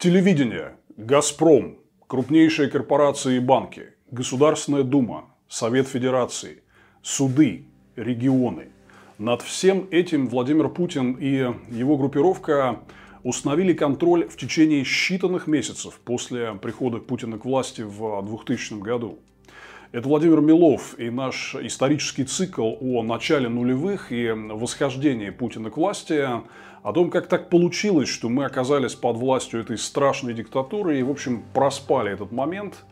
Телевидение, «Газпром», крупнейшие корпорации и банки, Государственная Дума, Совет Федерации, суды, регионы. Над всем этим Владимир Путин и его группировка установили контроль в течение считанных месяцев после прихода Путина к власти в 2000 году. Это Владимир Милов и наш исторический цикл о начале нулевых и восхождении Путина к власти о том, как так получилось, что мы оказались под властью этой страшной диктатуры и, в общем, проспали этот момент.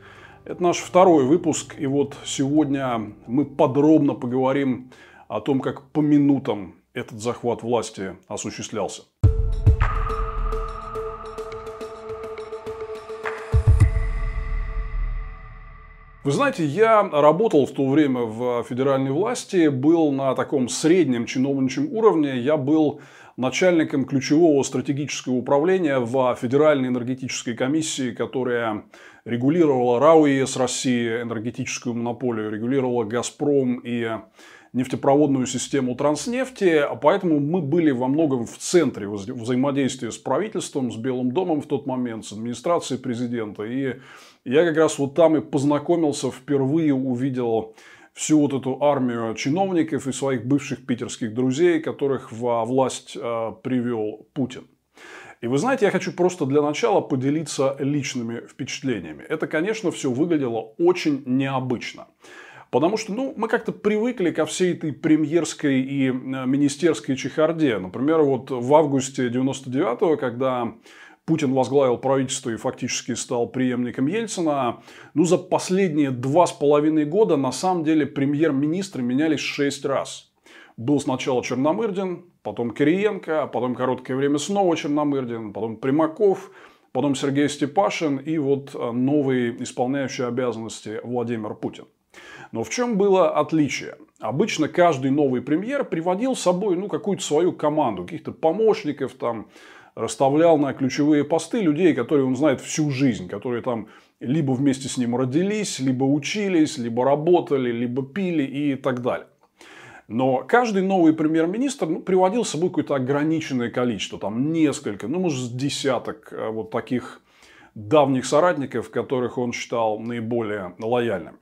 Это наш второй выпуск, и вот сегодня мы подробно поговорим о том, как по минутам этот захват власти осуществлялся. Вы знаете, я работал в то время в федеральной власти, был на таком среднем чиновничьем уровне. Я был начальником ключевого стратегического управления в Федеральной энергетической комиссии, которая регулировала РАО ЕС России, энергетическую монополию, регулировала «Газпром» и нефтепроводную систему Транснефти, поэтому мы были во многом в центре вза взаимодействия с правительством, с Белым домом в тот момент, с администрацией президента. И я как раз вот там и познакомился, впервые увидел всю вот эту армию чиновников и своих бывших питерских друзей, которых во власть э, привел Путин. И вы знаете, я хочу просто для начала поделиться личными впечатлениями. Это, конечно, все выглядело очень необычно. Потому что ну, мы как-то привыкли ко всей этой премьерской и э, министерской чехарде. Например, вот в августе 99-го, когда Путин возглавил правительство и фактически стал преемником Ельцина. Ну, за последние два с половиной года, на самом деле, премьер-министры менялись шесть раз. Был сначала Черномырдин, потом Кириенко, потом короткое время снова Черномырдин, потом Примаков, потом Сергей Степашин и вот э, новый исполняющий обязанности Владимир Путин. Но в чем было отличие? Обычно каждый новый премьер приводил с собой ну, какую-то свою команду, каких-то помощников, там, расставлял на ключевые посты людей, которые он знает всю жизнь, которые там либо вместе с ним родились, либо учились, либо работали, либо пили и так далее. Но каждый новый премьер-министр ну, приводил с собой какое-то ограниченное количество, там несколько, ну, может, десяток э, вот таких давних соратников, которых он считал наиболее лояльными.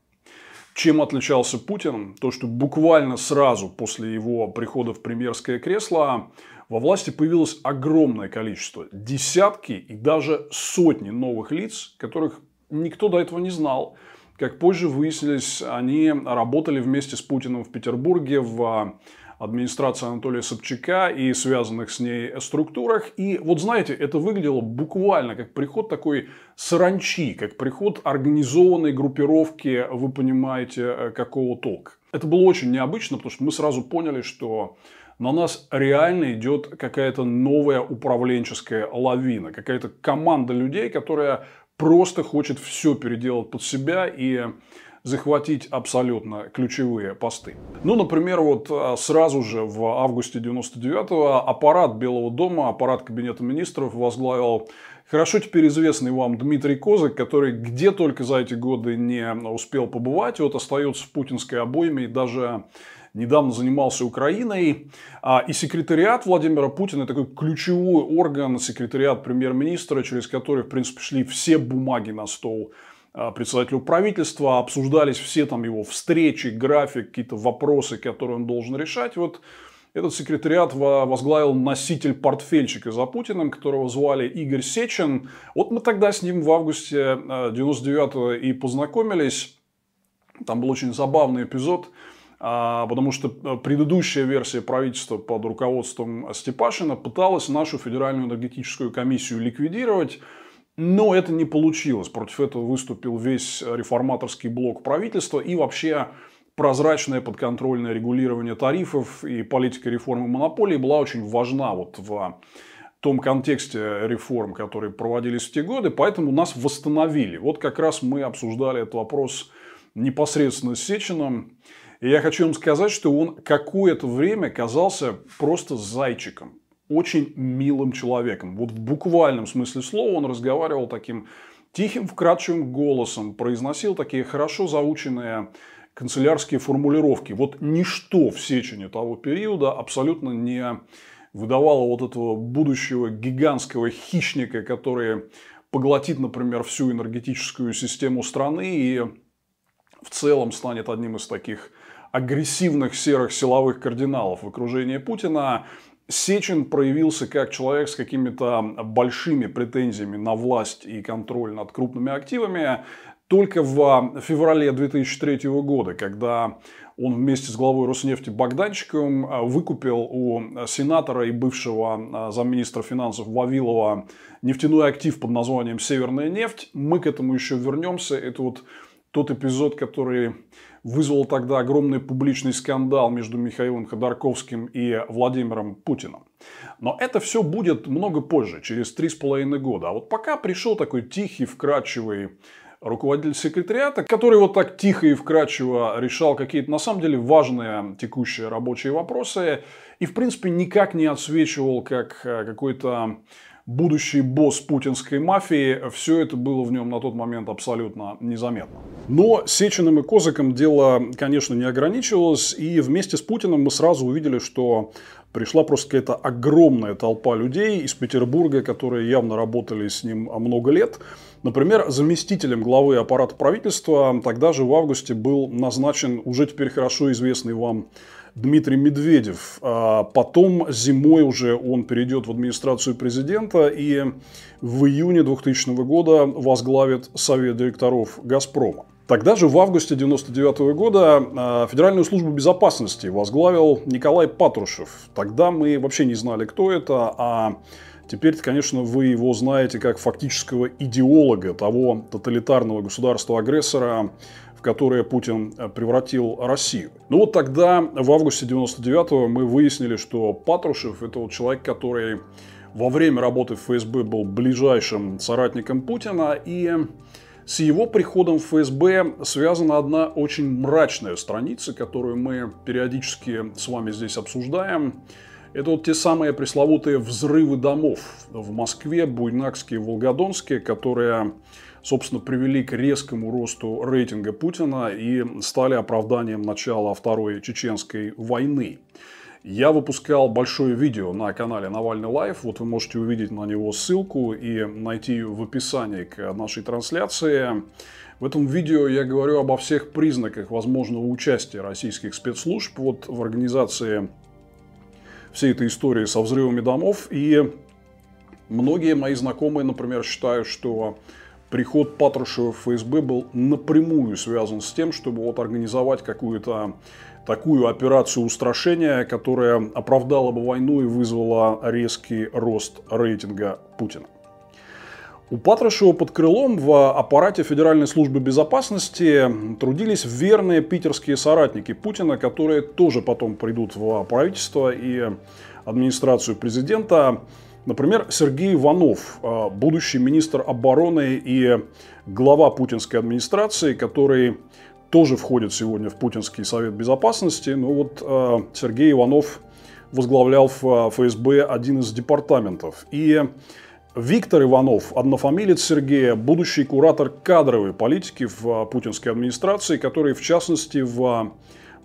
Чем отличался Путин? То, что буквально сразу после его прихода в премьерское кресло во власти появилось огромное количество, десятки и даже сотни новых лиц, которых никто до этого не знал. Как позже выяснилось, они работали вместе с Путиным в Петербурге в администрации Анатолия Собчака и связанных с ней структурах. И вот знаете, это выглядело буквально как приход такой саранчи, как приход организованной группировки, вы понимаете, какого толка. Это было очень необычно, потому что мы сразу поняли, что на нас реально идет какая-то новая управленческая лавина, какая-то команда людей, которая просто хочет все переделать под себя и захватить абсолютно ключевые посты. Ну, например, вот а, сразу же в августе 99-го аппарат Белого дома, аппарат Кабинета министров возглавил хорошо теперь известный вам Дмитрий Козык, который где только за эти годы не успел побывать, вот остается в путинской обойме и даже недавно занимался Украиной. А, и секретариат Владимира Путина, такой ключевой орган, секретариат премьер-министра, через который, в принципе, шли все бумаги на стол председателю правительства, обсуждались все там его встречи, график, какие-то вопросы, которые он должен решать. Вот этот секретариат возглавил носитель портфельчика за Путиным, которого звали Игорь Сечин. Вот мы тогда с ним в августе 99-го а, и познакомились. Там был очень забавный эпизод. А, потому что предыдущая версия правительства под руководством Степашина пыталась нашу Федеральную энергетическую комиссию ликвидировать, но это не получилось. Против этого выступил весь реформаторский блок правительства и вообще прозрачное подконтрольное регулирование тарифов и политика реформы монополий была очень важна вот в том контексте реформ, которые проводились в те годы, поэтому нас восстановили. Вот как раз мы обсуждали этот вопрос непосредственно с Сечиным. И я хочу вам сказать, что он какое-то время казался просто зайчиком. Очень милым человеком. Вот в буквальном смысле слова он разговаривал таким тихим, вкрадчивым голосом, произносил такие хорошо заученные канцелярские формулировки. Вот ничто в Сечине того периода абсолютно не выдавала вот этого будущего гигантского хищника, который поглотит, например, всю энергетическую систему страны и в целом станет одним из таких агрессивных серых силовых кардиналов в окружении Путина. Сечин проявился как человек с какими-то большими претензиями на власть и контроль над крупными активами только в феврале 2003 года, когда он вместе с главой Роснефти Богданчиковым а, выкупил у сенатора и бывшего а, замминистра финансов Вавилова нефтяной актив под названием «Северная нефть». Мы к этому еще вернемся. Это вот тот эпизод, который вызвал тогда огромный публичный скандал между Михаилом Ходорковским и Владимиром Путиным. Но это все будет много позже, через три с половиной года. А вот пока пришел такой тихий, вкрадчивый руководитель секретариата, который вот так тихо и вкрадчиво решал какие-то на самом деле важные текущие рабочие вопросы и в принципе никак не отсвечивал как э, какой-то будущий босс путинской мафии, все это было в нем на тот момент абсолютно незаметно. Но Сечиным и Козыком дело, конечно, не ограничивалось, и вместе с Путиным мы сразу увидели, что пришла просто какая-то огромная толпа людей из Петербурга, которые явно работали с ним много лет. Например, заместителем главы аппарата правительства тогда же в августе был назначен уже теперь хорошо известный вам Дмитрий Медведев. А потом зимой уже он перейдет в администрацию президента и в июне 2000 года возглавит Совет директоров «Газпрома». Тогда же в августе 1999 года а, Федеральную службу безопасности возглавил Николай Патрушев. Тогда мы вообще не знали, кто это, а теперь, конечно, вы его знаете как фактического идеолога того тоталитарного государства-агрессора, в которое Путин э, превратил Россию. Ну вот тогда, в августе 99 мы выяснили, что Патрушев – это вот человек, который во время работы в ФСБ был ближайшим соратником Путина, и с его приходом в ФСБ связана одна очень мрачная страница, которую мы периодически с вами здесь обсуждаем. Это вот те самые пресловутые взрывы домов в Москве, Буйнакске и Волгодонске, которые, собственно, привели к резкому росту рейтинга Путина и стали оправданием начала Второй Чеченской войны. Я выпускал большое видео на канале Навальный Live. Вот вы можете увидеть на него ссылку и найти ее в описании к нашей трансляции. В этом видео я говорю обо всех признаках возможного участия российских спецслужб вот в организации всей этой истории со взрывами домов. И многие мои знакомые, например, считают, что приход Патрушева в ФСБ был напрямую связан с тем, чтобы вот организовать какую-то такую операцию устрашения, которая оправдала бы войну и вызвала резкий рост рейтинга Путина. У Патрушева под крылом в аппарате Федеральной службы безопасности трудились верные питерские соратники Путина, которые тоже потом придут в правительство и администрацию президента. Например, Сергей Иванов, будущий министр обороны и глава путинской администрации, который тоже входит сегодня в Путинский совет безопасности. Но ну вот э, Сергей Иванов возглавлял в э, ФСБ один из департаментов. И Виктор Иванов, однофамилец Сергея, будущий куратор кадровой политики в путинской администрации, который, в частности, в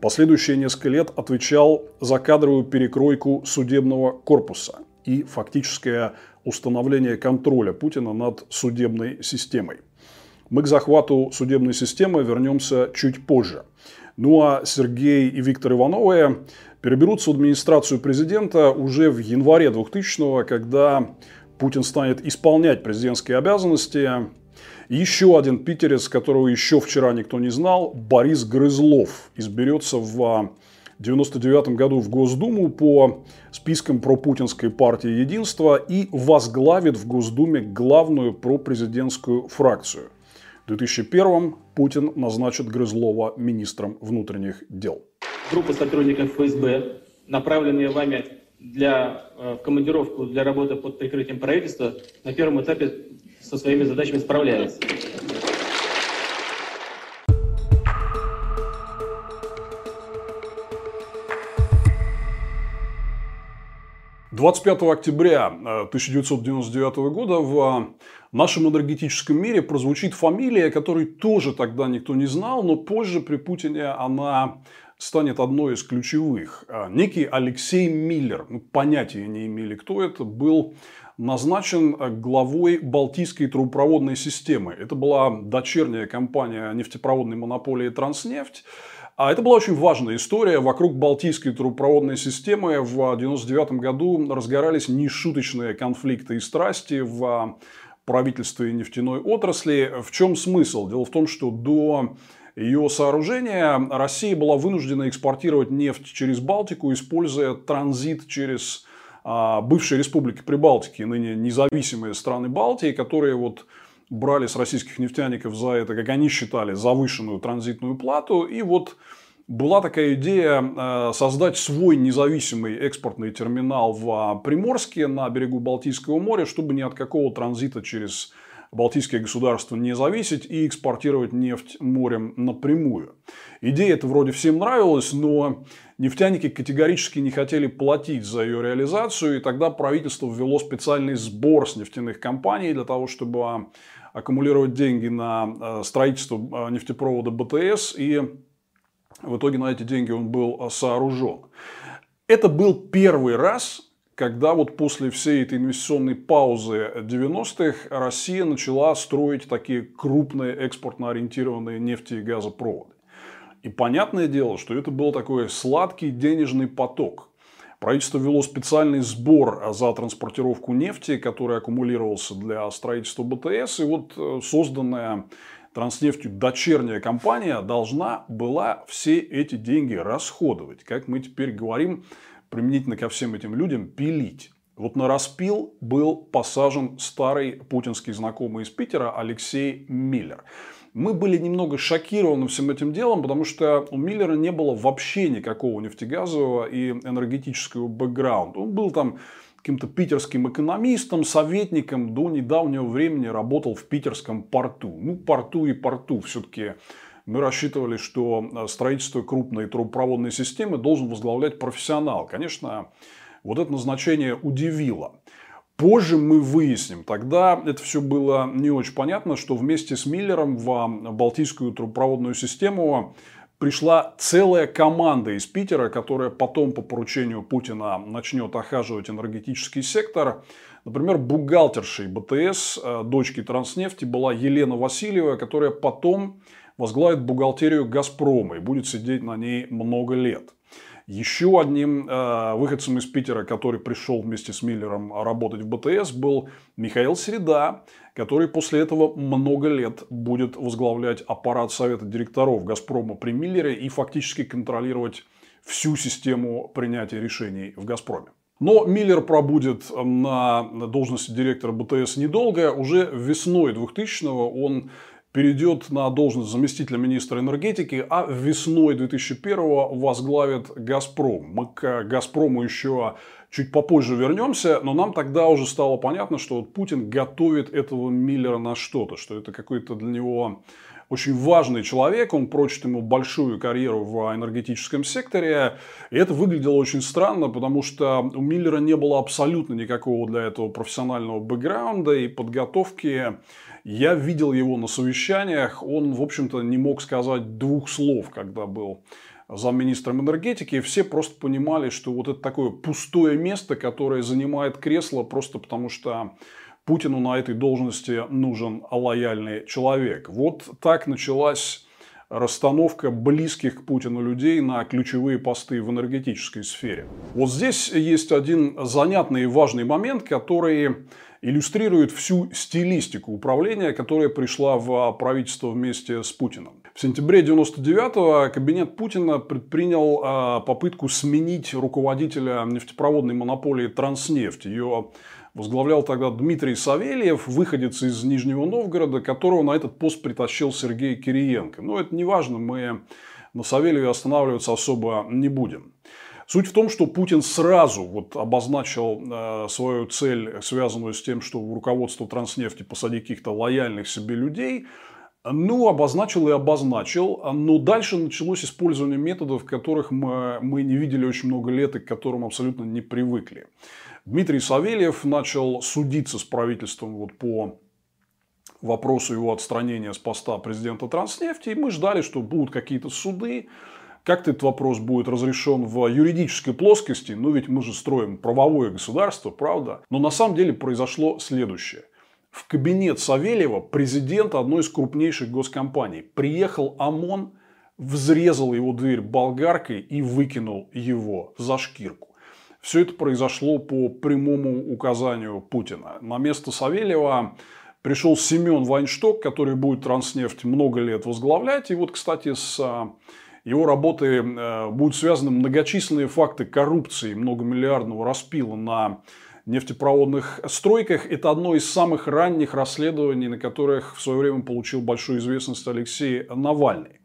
последующие несколько лет отвечал за кадровую перекройку судебного корпуса и фактическое установление контроля Путина над судебной системой. Мы к захвату судебной системы вернемся чуть позже. Ну а Сергей и Виктор Ивановы переберутся в администрацию президента уже в январе 2000-го, когда Путин станет исполнять президентские обязанности. Еще один питерец, которого еще вчера никто не знал, Борис Грызлов, изберется в 1999 году в Госдуму по спискам пропутинской партии «Единство» и возглавит в Госдуме главную пропрезидентскую фракцию – 2001 Путин назначит Грызлова министром внутренних дел. Группа сотрудников ФСБ, направленные вами для э, командировку для работы под прикрытием правительства, на первом этапе со своими задачами справляется. 25 октября 1999 э, года в нашем энергетическом мире прозвучит фамилия, которой тоже тогда никто не знал, но позже при Путине она станет одной из ключевых. А, некий Алексей Миллер, ну, понятия не имели, кто это, был назначен главой Балтийской трубопроводной системы. Это была дочерняя компания нефтепроводной монополии «Транснефть». А это была очень важная история. Вокруг Балтийской трубопроводной системы в 1999 году разгорались нешуточные конфликты и страсти в правительстве нефтяной отрасли. В чем смысл? Дело в том, что до ее сооружения Россия была вынуждена экспортировать нефть через Балтику, используя транзит через а, бывшие республики Прибалтики, ныне независимые страны Балтии, которые вот брали с российских нефтяников за это, как они считали, завышенную транзитную плату. И вот была такая идея э, создать свой независимый экспортный терминал в а, Приморске на берегу Балтийского моря, чтобы ни от какого транзита через Балтийские государства не зависеть и экспортировать нефть морем напрямую. Идея эта вроде всем нравилась, но нефтяники категорически не хотели платить за ее реализацию, и тогда правительство ввело специальный сбор с нефтяных компаний для того, чтобы аккумулировать деньги на э, строительство э, нефтепровода БТС, и в итоге на эти деньги он был э, сооружен. Это был первый раз, когда вот после всей этой инвестиционной паузы 90-х Россия начала строить такие крупные экспортно ориентированные нефти и газопроводы. И понятное дело, что это был такой сладкий денежный поток. Правительство вело специальный сбор за транспортировку нефти, который аккумулировался для строительства БТС. И вот э, созданная Транснефтью дочерняя компания должна была все эти деньги расходовать. Как мы теперь говорим, применительно ко всем этим людям, пилить. Вот на распил был посажен старый путинский знакомый из Питера Алексей Миллер. Мы были немного шокированы всем этим делом, потому что у Миллера не было вообще никакого нефтегазового и энергетического бэкграунда. Он был там каким-то питерским экономистом, советником, до недавнего времени работал в питерском порту. Ну, порту и порту все-таки мы рассчитывали, что строительство крупной трубопроводной системы должен возглавлять профессионал. Конечно, вот это назначение удивило. Позже мы выясним, тогда это все было не очень понятно, что вместе с Миллером в Балтийскую трубопроводную систему пришла целая команда из Питера, которая потом по поручению Путина начнет охаживать энергетический сектор. Например, бухгалтершей БТС, э, дочки Транснефти, была Елена Васильева, которая потом возглавит бухгалтерию «Газпрома» и будет сидеть на ней много лет. Еще одним э, выходцем из Питера, который пришел вместе с Миллером работать в БТС, был Михаил Среда, который после этого много лет будет возглавлять аппарат Совета директоров «Газпрома» при Миллере и фактически контролировать всю систему принятия решений в «Газпроме». Но Миллер пробудет на должности директора БТС недолго. Уже весной 2000-го он перейдет на должность заместителя министра энергетики, а весной 2001 возглавит «Газпром». Мы к «Газпрому» еще чуть попозже вернемся, но нам тогда уже стало понятно, что вот Путин готовит этого Миллера на что-то, что это какой-то для него очень важный человек, он прочит ему большую карьеру в энергетическом секторе. И это выглядело очень странно, потому что у Миллера не было абсолютно никакого для этого профессионального бэкграунда и подготовки. Я видел его на совещаниях, он, в общем-то, не мог сказать двух слов, когда был замминистром энергетики, все просто понимали, что вот это такое пустое место, которое занимает кресло просто потому, что Путину на этой должности нужен лояльный человек. Вот так началась расстановка близких к Путину людей на ключевые посты в энергетической сфере. Вот здесь есть один занятный и важный момент, который иллюстрирует всю стилистику управления, которая пришла в правительство вместе с Путиным. В сентябре 1999 кабинет Путина предпринял а, попытку сменить руководителя нефтепроводной монополии «Транснефть». Ее Возглавлял тогда Дмитрий Савельев, выходец из Нижнего Новгорода, которого на этот пост притащил Сергей Кириенко. Но это не важно, мы на Савельеве останавливаться особо не будем. Суть в том, что Путин сразу вот обозначил э, свою цель, связанную с тем, что в руководство Транснефти посадить каких-то лояльных себе людей. Ну, обозначил и обозначил. Но дальше началось использование методов, которых мы, мы не видели очень много лет и к которым абсолютно не привыкли. Дмитрий Савельев начал судиться с правительством вот по вопросу его отстранения с поста президента Транснефти. И мы ждали, что будут какие-то суды, Как-то этот вопрос будет разрешен в юридической плоскости, ну ведь мы же строим правовое государство, правда? Но на самом деле произошло следующее. В кабинет Савельева, президента одной из крупнейших госкомпаний, приехал ОМОН, взрезал его дверь болгаркой и выкинул его за шкирку. Все это произошло по прямому указанию Путина. На место Савельева пришел Семен Вайншток, который будет Транснефть много лет возглавлять. И вот, кстати, с его работой э, будут связаны многочисленные факты коррупции многомиллиардного распила на нефтепроводных стройках. Это одно из самых ранних расследований, на которых в свое время получил большую известность Алексей Навальный.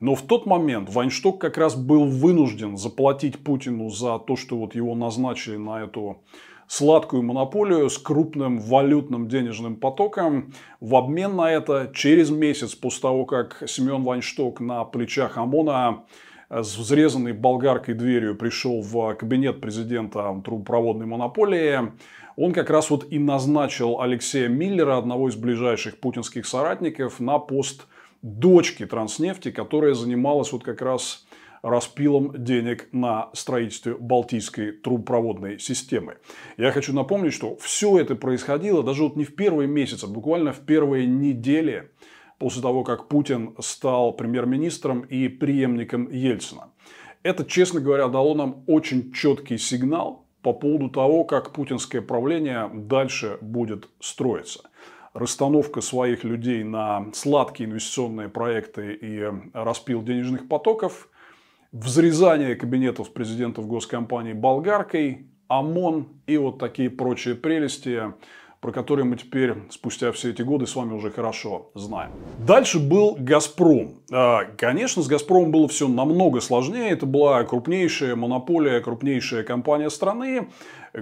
Но в тот момент Вайншток как раз был вынужден заплатить Путину за то, что вот его назначили на эту сладкую монополию с крупным валютным денежным потоком. В обмен на это через месяц после того, как Семен Вайншток на плечах ОМОНа с взрезанной болгаркой дверью пришел в кабинет президента трубопроводной монополии, он как раз вот и назначил Алексея Миллера, одного из ближайших путинских соратников, на пост дочки Транснефти, которая занималась вот как раз распилом денег на строительстве Балтийской трубопроводной системы. Я хочу напомнить, что все это происходило даже вот не в первые месяцы, а буквально в первые недели после того, как Путин стал премьер-министром и преемником Ельцина. Это, честно говоря, дало нам очень четкий сигнал по поводу того, как путинское правление дальше будет строиться расстановка своих людей на сладкие инвестиционные проекты и распил денежных потоков, взрезание кабинетов президентов госкомпаний болгаркой, ОМОН и вот такие прочие прелести, про которые мы теперь, спустя все эти годы, с вами уже хорошо знаем. Дальше был «Газпром». А, конечно, с «Газпромом» было все намного сложнее. Это была крупнейшая монополия, крупнейшая компания страны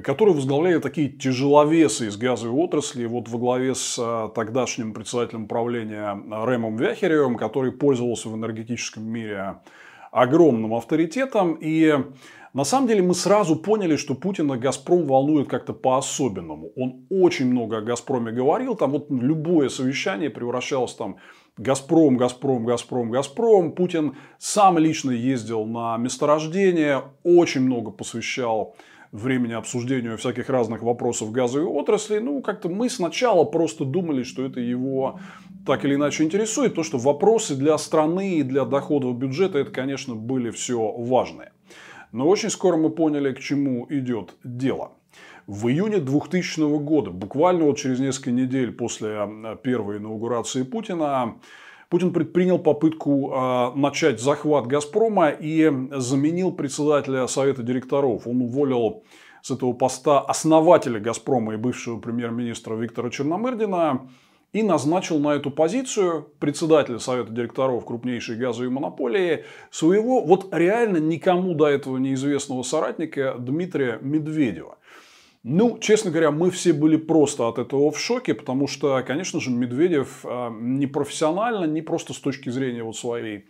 которые возглавляли такие тяжеловесы из газовой отрасли, вот во главе с а, тогдашним председателем правления Рэмом Вяхеревым, который пользовался в энергетическом мире огромным авторитетом. И на самом деле мы сразу поняли, что Путина «Газпром» волнует как-то по-особенному. Он очень много о «Газпроме» говорил. Там вот любое совещание превращалось там Газпром, Газпром, Газпром, Газпром. Путин сам лично ездил на месторождение, очень много посвящал времени обсуждению всяких разных вопросов газовой отрасли, ну, как-то мы сначала просто думали, что это его так или иначе интересует, то, что вопросы для страны и для доходов бюджета, это, конечно, были все важные. Но очень скоро мы поняли, к чему идет дело. В июне 2000 года, буквально вот через несколько недель после первой инаугурации Путина, Путин предпринял попытку э, начать захват «Газпрома» и заменил председателя Совета директоров. Он уволил с этого поста основателя «Газпрома» и бывшего премьер-министра Виктора Черномырдина и назначил на эту позицию председателя Совета директоров крупнейшей газовой монополии своего вот реально никому до этого неизвестного соратника Дмитрия Медведева. Ну, честно говоря, мы все были просто от этого в шоке, потому что, конечно же, Медведев а, не профессионально, не просто с точки зрения вот своей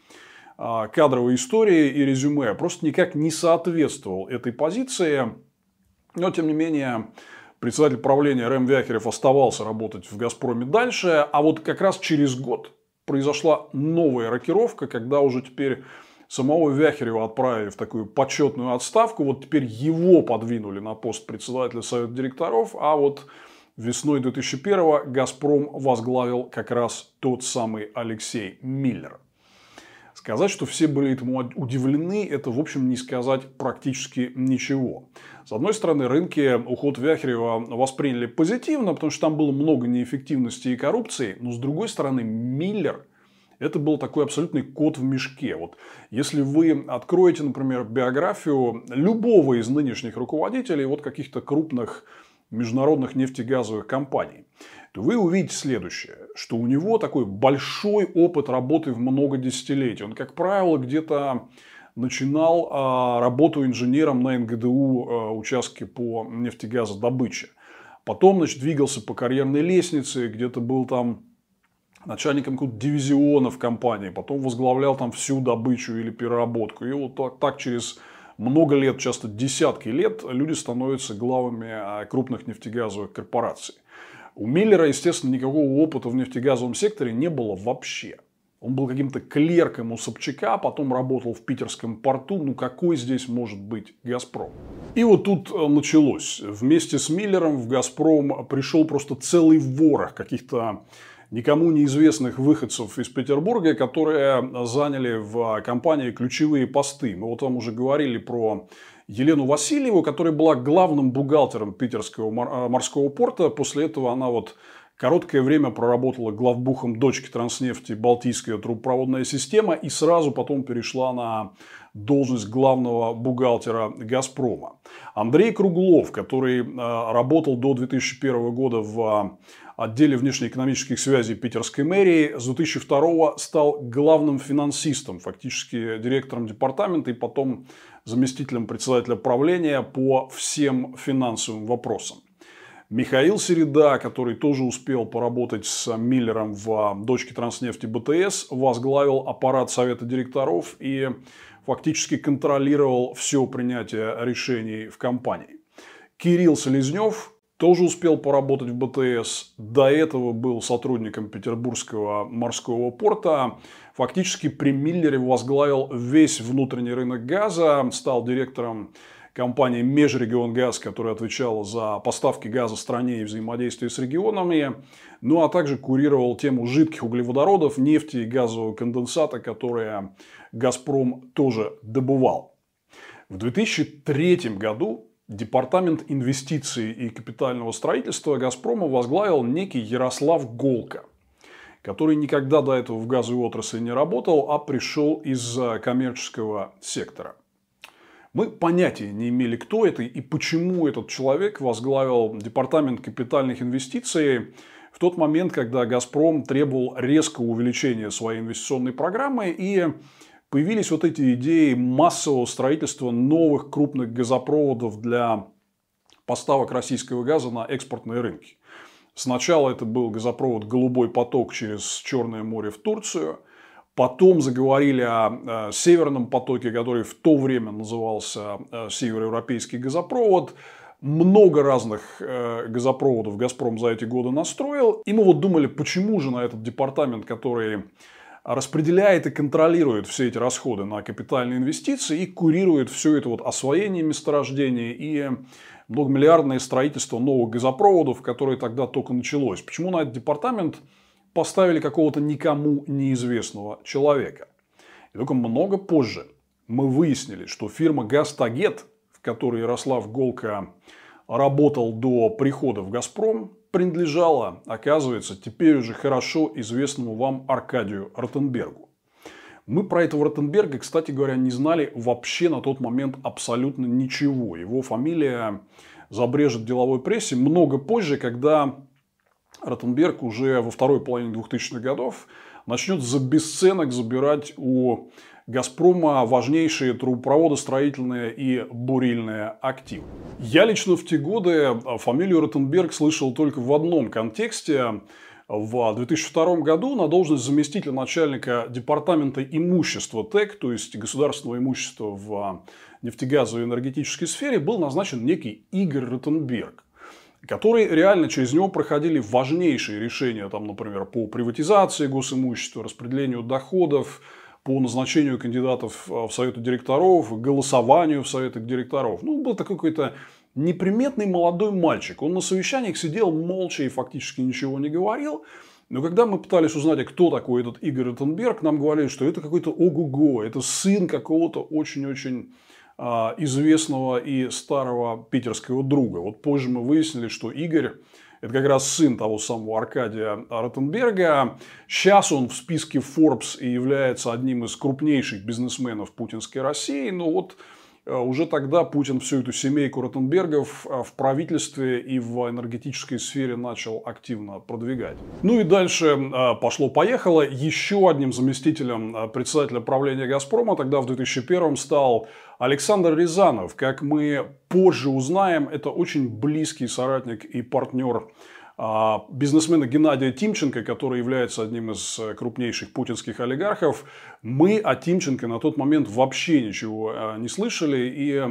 а, кадровой истории и резюме, а просто никак не соответствовал этой позиции. Но, тем не менее, председатель правления Рэм Вяхерев оставался работать в «Газпроме» дальше. А вот как раз через год произошла новая рокировка, когда уже теперь Самого Вяхерева отправили в такую почетную отставку. Вот теперь его подвинули на пост председателя Совета директоров. А вот весной 2001-го «Газпром» возглавил как раз тот самый Алексей Миллер. Сказать, что все были этому удивлены, это, в общем, не сказать практически ничего. С одной стороны, рынки уход Вяхерева восприняли позитивно, потому что там было много неэффективности и коррупции. Но, с другой стороны, Миллер – это был такой абсолютный кот в мешке. Вот если вы откроете, например, биографию любого из нынешних руководителей вот каких-то крупных международных нефтегазовых компаний, то вы увидите следующее, что у него такой большой опыт работы в много десятилетий. Он, как правило, где-то начинал а, работу инженером на НГДУ а, участке по нефтегазодобыче. Потом, значит, двигался по карьерной лестнице, где-то был там начальником какого-то дивизиона в компании, потом возглавлял там всю добычу или переработку. И вот так, так через много лет, часто десятки лет, люди становятся главами а, крупных нефтегазовых корпораций. У Миллера, естественно, никакого опыта в нефтегазовом секторе не было вообще. Он был каким-то клерком у Собчака, потом работал в питерском порту. Ну, какой здесь может быть «Газпром»? И вот тут э, началось. Вместе с Миллером в «Газпром» пришел просто целый ворох каких-то никому неизвестных выходцев из Петербурга, которые заняли в компании ключевые посты. Мы вот вам уже говорили про Елену Васильеву, которая была главным бухгалтером питерского э, морского порта. После этого она вот Короткое время проработала главбухом дочки Транснефти Балтийская трубопроводная система и сразу потом перешла на должность главного бухгалтера «Газпрома». Андрей Круглов, который э, работал до 2001 года в отделе внешнеэкономических связей Питерской мэрии, с 2002 стал главным финансистом, фактически директором департамента и потом заместителем председателя правления по всем финансовым вопросам. Михаил Середа, который тоже успел поработать с Миллером в дочке Транснефти БТС, возглавил аппарат совета директоров и фактически контролировал все принятие решений в компании. Кирилл Селезнев тоже успел поработать в БТС. До этого был сотрудником Петербургского морского порта. Фактически при Миллере возглавил весь внутренний рынок газа, стал директором компания Межрегионгаз, которая отвечала за поставки газа стране и взаимодействие с регионами, ну а также курировал тему жидких углеводородов, нефти и газового конденсата, которые «Газпром» тоже добывал. В 2003 году Департамент инвестиций и капитального строительства «Газпрома» возглавил некий Ярослав Голка, который никогда до этого в газовой отрасли не работал, а пришел из коммерческого сектора – мы понятия не имели, кто это и почему этот человек возглавил департамент капитальных инвестиций в тот момент, когда «Газпром» требовал резкого увеличения своей инвестиционной программы и появились вот эти идеи массового строительства новых крупных газопроводов для поставок российского газа на экспортные рынки. Сначала это был газопровод «Голубой поток» через Черное море в Турцию. Потом заговорили о Северном потоке, который в то время назывался э, Североевропейский газопровод. Много разных э, газопроводов «Газпром» за эти годы настроил. И мы вот думали, почему же на этот департамент, который распределяет и контролирует все эти расходы на капитальные инвестиции и курирует все это вот освоение месторождений и многомиллиардное строительство новых газопроводов, которое тогда только началось. Почему на этот департамент поставили какого-то никому неизвестного человека. И только много позже мы выяснили, что фирма «Гастагет», в которой Ярослав Голка работал до прихода в «Газпром», принадлежала, оказывается, теперь уже хорошо известному вам Аркадию Ротенбергу. Мы про этого Ротенберга, кстати говоря, не знали вообще на тот момент абсолютно ничего. Его фамилия забрежет в деловой прессе много позже, когда Ротенберг уже во второй половине 2000-х годов начнет за бесценок забирать у «Газпрома» важнейшие трубопроводы, строительные и бурильные активы. Я лично в те годы фамилию Ротенберг слышал только в одном контексте. В 2002 году на должность заместителя начальника департамента имущества ТЭК, то есть государственного имущества в нефтегазовой и энергетической сфере, был назначен некий Игорь Ротенберг которые реально через него проходили важнейшие решения, там, например, по приватизации госимущества, распределению доходов, по назначению кандидатов в советы директоров, голосованию в советах директоров. Ну, был такой какой-то неприметный молодой мальчик. Он на совещаниях сидел молча и фактически ничего не говорил. Но когда мы пытались узнать, а кто такой этот Игорь Ротенберг, нам говорили, что это какой-то ого-го, это сын какого-то очень-очень а, известного и старого питерского друга. Вот позже мы выяснили, что Игорь это как раз сын того самого Аркадия Ротенберга. Сейчас он в списке Forbes и является одним из крупнейших бизнесменов путинской России. Но вот Э, уже тогда Путин всю эту семейку Ротенбергов э, в правительстве и в энергетической сфере начал активно продвигать. Ну и дальше э, пошло-поехало. Еще одним заместителем председателя правления «Газпрома» тогда в 2001 стал Александр Рязанов. Как мы позже узнаем, это очень близкий соратник и партнер бизнесмена Геннадия Тимченко, который является одним из э, крупнейших путинских олигархов, мы о Тимченко на тот момент вообще ничего э, не слышали. И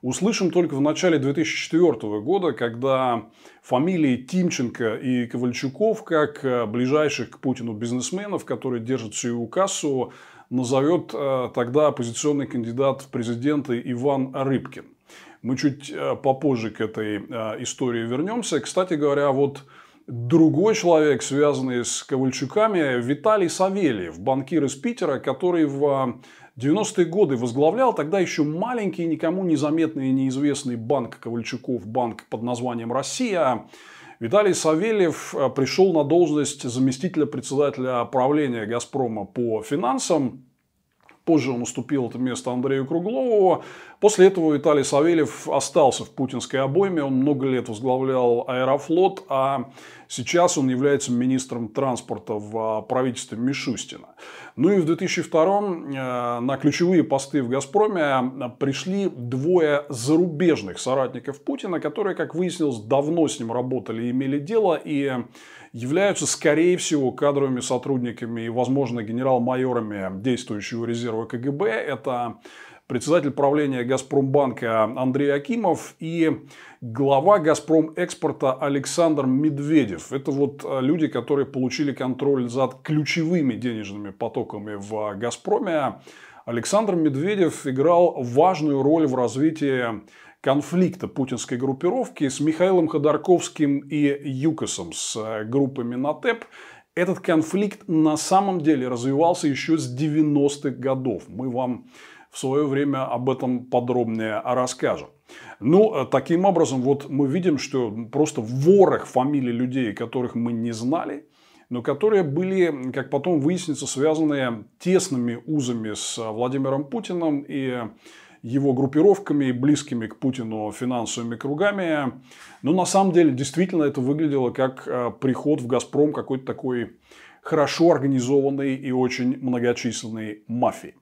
услышим только в начале 2004 года, когда фамилии Тимченко и Ковальчуков, как э, ближайших к Путину бизнесменов, которые держат его кассу, назовет тогда оппозиционный кандидат в президенты Иван Рыбкин. Мы чуть э, попозже к этой э, истории вернемся. Кстати говоря, вот другой человек, связанный с Ковальчуками, Виталий Савельев, банкир из Питера, который в 90-е годы возглавлял тогда еще маленький, никому незаметный и неизвестный банк Ковальчуков, банк под названием «Россия». Виталий Савельев э, пришел на должность заместителя председателя правления «Газпрома» по финансам. Позже он уступил это место Андрею Круглову. После этого Виталий Савельев остался в путинской обойме. Он много лет возглавлял Аэрофлот, а сейчас он является министром транспорта в а, правительстве Мишустина. Ну и в 2002 э, на ключевые посты в «Газпроме» пришли двое зарубежных соратников Путина, которые, как выяснилось, давно с ним работали и имели дело. И являются, скорее всего, кадровыми сотрудниками и, возможно, генерал-майорами действующего резерва КГБ. Это председатель правления Газпромбанка Андрей Акимов и глава Газпром экспорта Александр Медведев. Это вот э, люди, которые получили контроль за ключевыми денежными потоками в Газпроме. Александр Медведев играл важную роль в развитии конфликта путинской группировки с Михаилом Ходорковским и Юкосом, с э, группой Минотеп. Этот конфликт на самом деле развивался еще с 90-х годов. Мы вам в свое время об этом подробнее расскажем. Ну, э, таким образом, вот мы видим, что просто ворох фамилий людей, которых мы не знали, но которые были, как потом выяснится, связаны тесными узами с Владимиром Путиным и его группировками, близкими к Путину финансовыми кругами. Но на самом деле действительно это выглядело как э, приход в «Газпром» какой-то такой хорошо организованной и очень многочисленной мафии.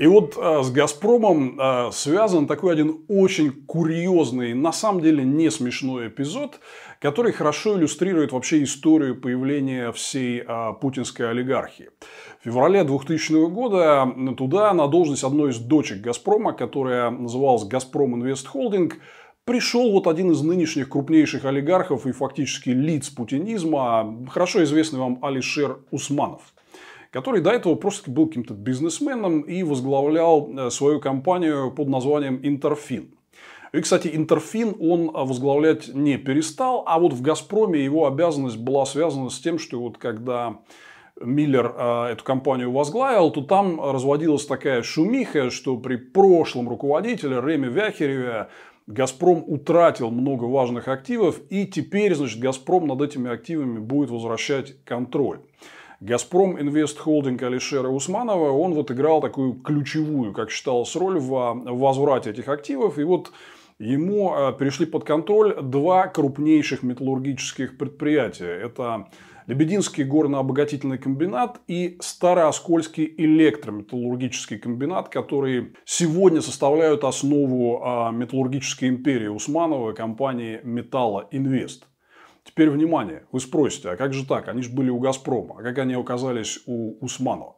И вот э, с «Газпромом» э, связан такой один очень курьезный, на самом деле не смешной эпизод, который хорошо иллюстрирует вообще историю появления всей э, путинской олигархии. В феврале 2000 года туда на должность одной из дочек «Газпрома», которая называлась «Газпром Инвест Холдинг», пришел вот один из нынешних крупнейших олигархов и фактически лиц путинизма, хорошо известный вам Алишер Усманов который до этого просто был каким-то бизнесменом и возглавлял э, свою компанию под названием Интерфин. И, кстати, Интерфин он возглавлять не перестал, а вот в «Газпроме» его обязанность была связана с тем, что вот когда Миллер э, эту компанию возглавил, то там разводилась такая шумиха, что при прошлом руководителе Реме Вяхереве Газпром утратил много важных активов, и теперь, значит, Газпром над этими активами будет возвращать контроль. Газпром Инвест Холдинг Алишера Усманова, он вот играл такую ключевую, как считалось, роль в возврате этих активов. И вот ему э, перешли под контроль два крупнейших металлургических предприятия. Это Лебединский горно-обогатительный комбинат и Старооскольский электрометаллургический комбинат, которые сегодня составляют основу а, металлургической империи Усманова компании Металла Инвест. Теперь внимание, вы спросите, а как же так? Они же были у Газпрома, а как они оказались у Усманова?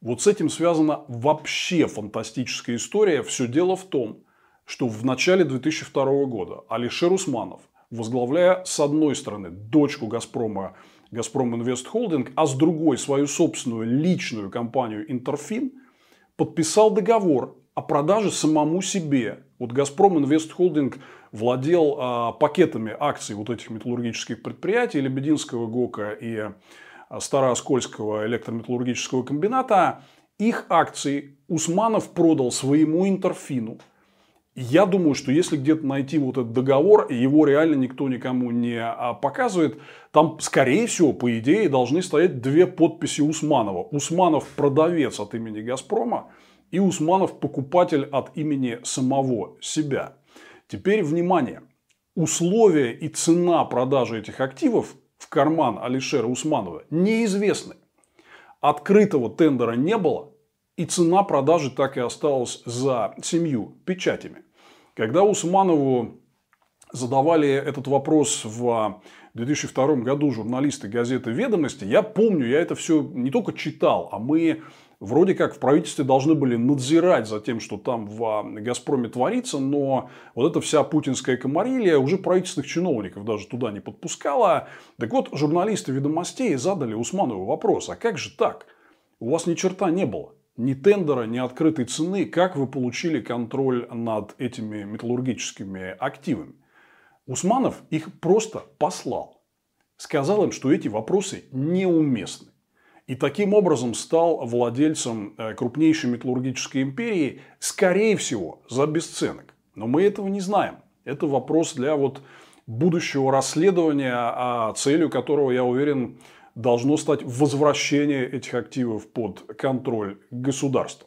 Вот с этим связана вообще фантастическая история. Все дело в том, что в начале 2002 года Алишер Усманов, возглавляя с одной стороны дочку Газпрома, Газпром Инвест Холдинг, а с другой свою собственную личную компанию Интерфин, подписал договор о продаже самому себе. Вот Газпром Инвест Холдинг владел а, пакетами акций вот этих металлургических предприятий, Лебединского ГОКа и а, Старооскольского электрометаллургического комбината. Их акции Усманов продал своему Интерфину. Я думаю, что если где-то найти вот этот договор, его реально никто никому не а, показывает, там, скорее всего, по идее, должны стоять две подписи Усманова. Усманов продавец от имени Газпрома и Усманов покупатель от имени самого себя. Теперь внимание. Условия и цена продажи этих активов в карман Алишера Усманова неизвестны. Открытого тендера не было. И цена продажи так и осталась за семью печатями. Когда Усманову задавали этот вопрос в 2002 году журналисты газеты «Ведомости», я помню, я это все не только читал, а мы вроде как в правительстве должны были надзирать за тем, что там в «Газпроме» творится, но вот эта вся путинская комарилия уже правительственных чиновников даже туда не подпускала. Так вот, журналисты «Ведомостей» задали Усманову вопрос, а как же так? У вас ни черта не было. Ни тендера, ни открытой цены. Как вы получили контроль над этими металлургическими активами? Усманов их просто послал. Сказал им, что эти вопросы неуместны. И таким образом стал владельцем э, крупнейшей металлургической империи, скорее всего, за бесценок. Но мы этого не знаем. Это вопрос для вот будущего расследования, а целью которого, я уверен, должно стать возвращение этих активов под контроль государства.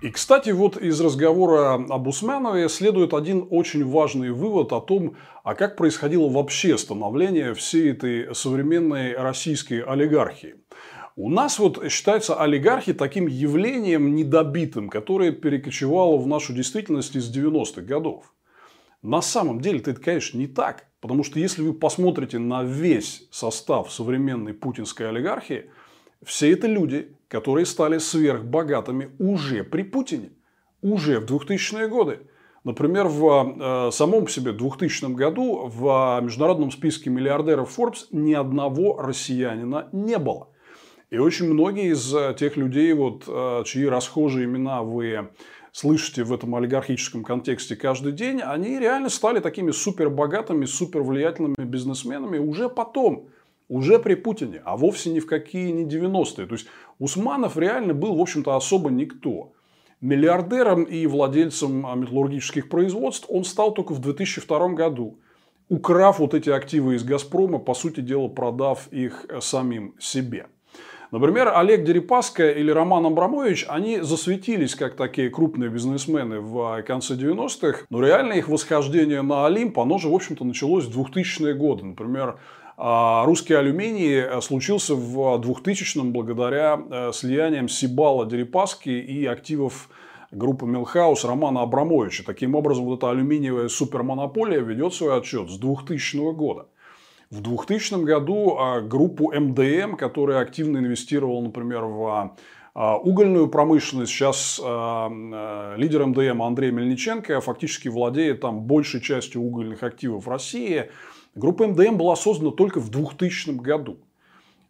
И, кстати, вот из разговора об Усманове следует один очень важный вывод о том, а как происходило вообще становление всей этой современной российской олигархии. У нас вот считается олигархи таким явлением недобитым, которое перекочевало в нашу действительность из 90-х годов. На самом деле это, конечно, не так. Потому что если вы посмотрите на весь состав современной путинской олигархии, все это люди, которые стали сверхбогатыми уже при Путине, уже в 2000-е годы. Например, в э, самом себе 2000 году в международном списке миллиардеров Forbes ни одного россиянина не было. И очень многие из э, тех людей, вот, э, чьи расхожие имена вы слышите в этом олигархическом контексте каждый день, они реально стали такими супербогатыми, супервлиятельными бизнесменами уже потом, уже при Путине, а вовсе ни в какие не 90-е. То есть Усманов реально был, в общем-то, особо никто. Миллиардером и владельцем а, металлургических производств он стал только в 2002 году, украв вот эти активы из «Газпрома», по сути дела, продав их э, самим себе. Например, Олег Дерипаска или Роман Абрамович, они засветились как такие крупные бизнесмены в конце 90-х, но реально их восхождение на Олимп, оно же, в общем-то, началось в 2000-е годы. Например, а, русский алюминий случился в 2000-м благодаря э, слияниям Сибала Дерипаски и активов группы Милхаус Романа Абрамовича. Таким образом, вот эта алюминиевая супермонополия ведет свой отчет с 2000 года. В 2000 году а, группу МДМ, которая активно инвестировала, например, в а, угольную промышленность. Сейчас лидер МДМ Андрей Мельниченко фактически владеет там большей частью угольных активов России. Группа МДМ была создана только в 2000 году.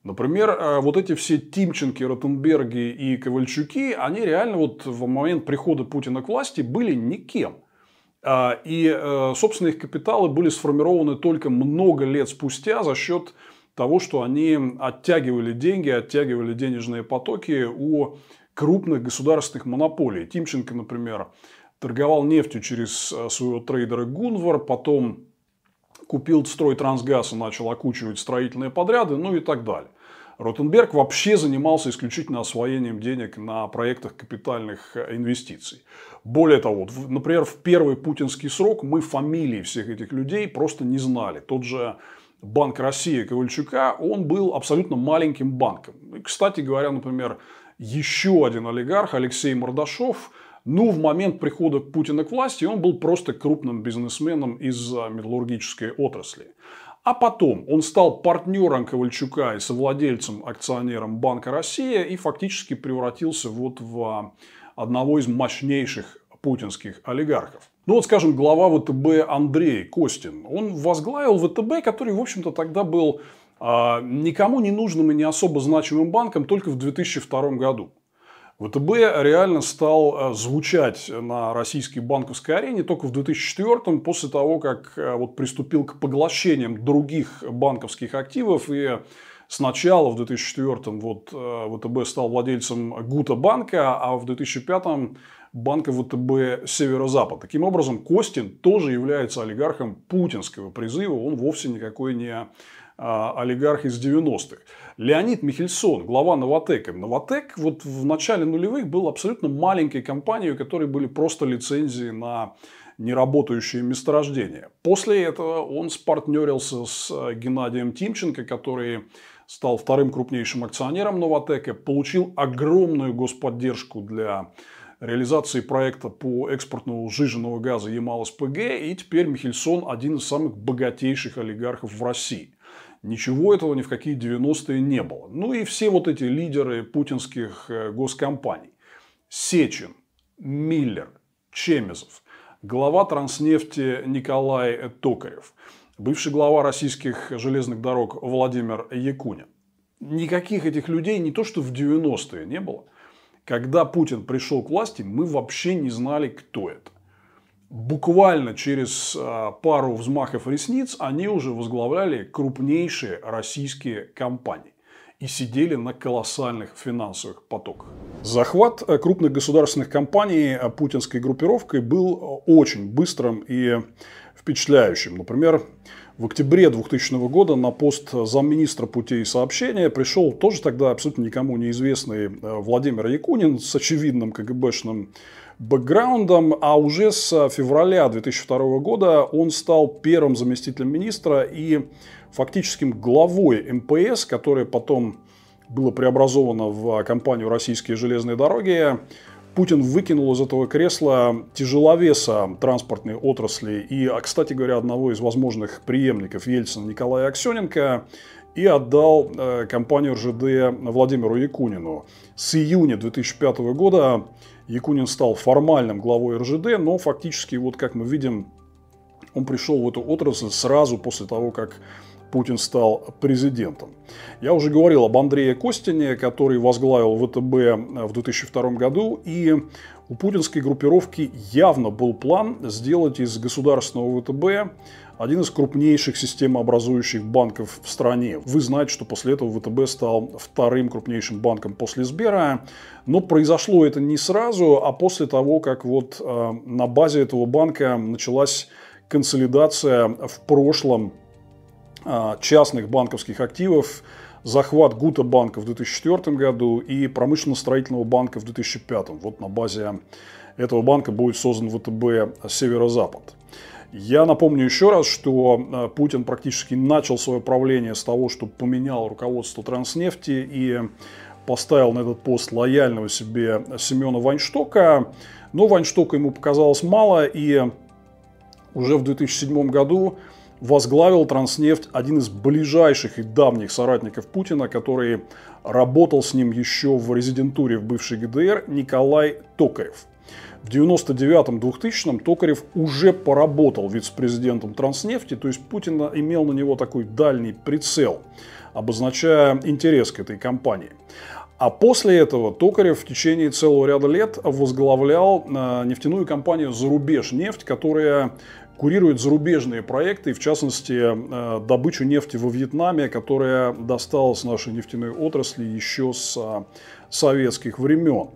Например, вот эти все Тимченки, Ротенберги и Ковальчуки, они реально вот в момент прихода Путина к власти были никем. А, и, э, собственно, их капиталы были сформированы только много лет спустя за счет того, что они оттягивали деньги, оттягивали денежные потоки у крупных государственных монополий. Тимченко, например, торговал нефтью через э, своего трейдера Гунвар, потом купил строй Трансгаз и начал окучивать строительные подряды, ну и так далее. Ротенберг вообще занимался исключительно освоением денег на проектах капитальных э, инвестиций. Более того, например, в первый путинский срок мы фамилии всех этих людей просто не знали. Тот же Банк России Ковальчука, он был абсолютно маленьким банком. И, кстати говоря, например, еще один олигарх, Алексей Мордашов, ну, в момент прихода Путина к власти он был просто крупным бизнесменом из металлургической отрасли. А потом он стал партнером Ковальчука и совладельцем, акционером Банка России и фактически превратился вот в одного из мощнейших путинских олигархов. Ну вот, скажем, глава ВТБ Андрей Костин. Он возглавил ВТБ, который, в общем-то, тогда был э, никому не нужным и не особо значимым банком только в 2002 году. ВТБ реально стал э, звучать на российской банковской арене только в 2004 после того, как э, вот приступил к поглощениям других банковских активов и Сначала в 2004 вот э, ВТБ стал владельцем Гута банка, а в 2005 банка ВТБ Северо-Запад. Таким образом, Костин тоже является олигархом путинского призыва. Он вовсе никакой не олигарх из 90-х. Леонид Михельсон, глава Новотека. Новотек вот в начале нулевых был абсолютно маленькой компанией, у которой были просто лицензии на неработающие месторождения. После этого он спартнерился с Геннадием Тимченко, который стал вторым крупнейшим акционером Новотека, получил огромную господдержку для реализации проекта по экспорту сжиженного газа Ямал-СПГ, и теперь Михельсон один из самых богатейших олигархов в России. Ничего этого ни в какие 90-е не было. Ну и все вот эти лидеры путинских э, госкомпаний. Сечин, Миллер, Чемезов, глава Транснефти Николай Токарев, бывший глава российских железных дорог Владимир Якунин. Никаких этих людей не то что в 90-е не было – когда Путин пришел к власти, мы вообще не знали, кто это. Буквально через а, пару взмахов ресниц они уже возглавляли крупнейшие российские компании и сидели на колоссальных финансовых потоках. Захват э, крупных государственных компаний э, путинской группировкой был э, очень быстрым и впечатляющим. Например, в октябре 2000 года на пост замминистра путей сообщения пришел тоже тогда абсолютно никому неизвестный э, Владимир Якунин с очевидным КГБшным бэкграундом, а уже с февраля 2002 года он стал первым заместителем министра и фактическим главой МПС, которая потом было преобразовано в компанию «Российские железные дороги», Путин выкинул из этого кресла тяжеловеса транспортной отрасли и, а, кстати говоря, одного из возможных преемников Ельцина Николая Аксененко и отдал э, компанию РЖД Владимиру Якунину. С июня 2005 года Якунин стал формальным главой РЖД, но фактически, вот как мы видим, он пришел в эту отрасль сразу после того, как Путин стал президентом. Я уже говорил об Андрее Костине, который возглавил ВТБ в 2002 году. И у путинской группировки явно был план сделать из государственного ВТБ один из крупнейших системообразующих банков в стране. Вы знаете, что после этого ВТБ стал вторым крупнейшим банком после Сбера. Но произошло это не сразу, а после того, как вот э, на базе этого банка началась консолидация в прошлом а, частных банковских активов, захват Гута банка в 2004 году и промышленно-строительного банка в 2005. Вот на базе этого банка будет создан ВТБ «Северо-Запад». Я напомню еще раз, что а, Путин практически начал свое правление с того, что поменял руководство Транснефти и поставил на этот пост лояльного себе Семена Вайнштока. Но Вайнштока ему показалось мало, и уже в 2007 году возглавил Транснефть один из ближайших и давних соратников Путина, который работал с ним еще в резидентуре в бывшей ГДР, Николай Токарев. В 99-2000 Токарев уже поработал вице-президентом Транснефти, то есть Путин имел на него такой дальний прицел, обозначая интерес к этой компании. А после этого Токарев в течение целого ряда лет возглавлял э, нефтяную компанию «Зарубеж нефть», которая курирует зарубежные проекты, в частности, э, добычу нефти во Вьетнаме, которая досталась нашей нефтяной отрасли еще с советских времен.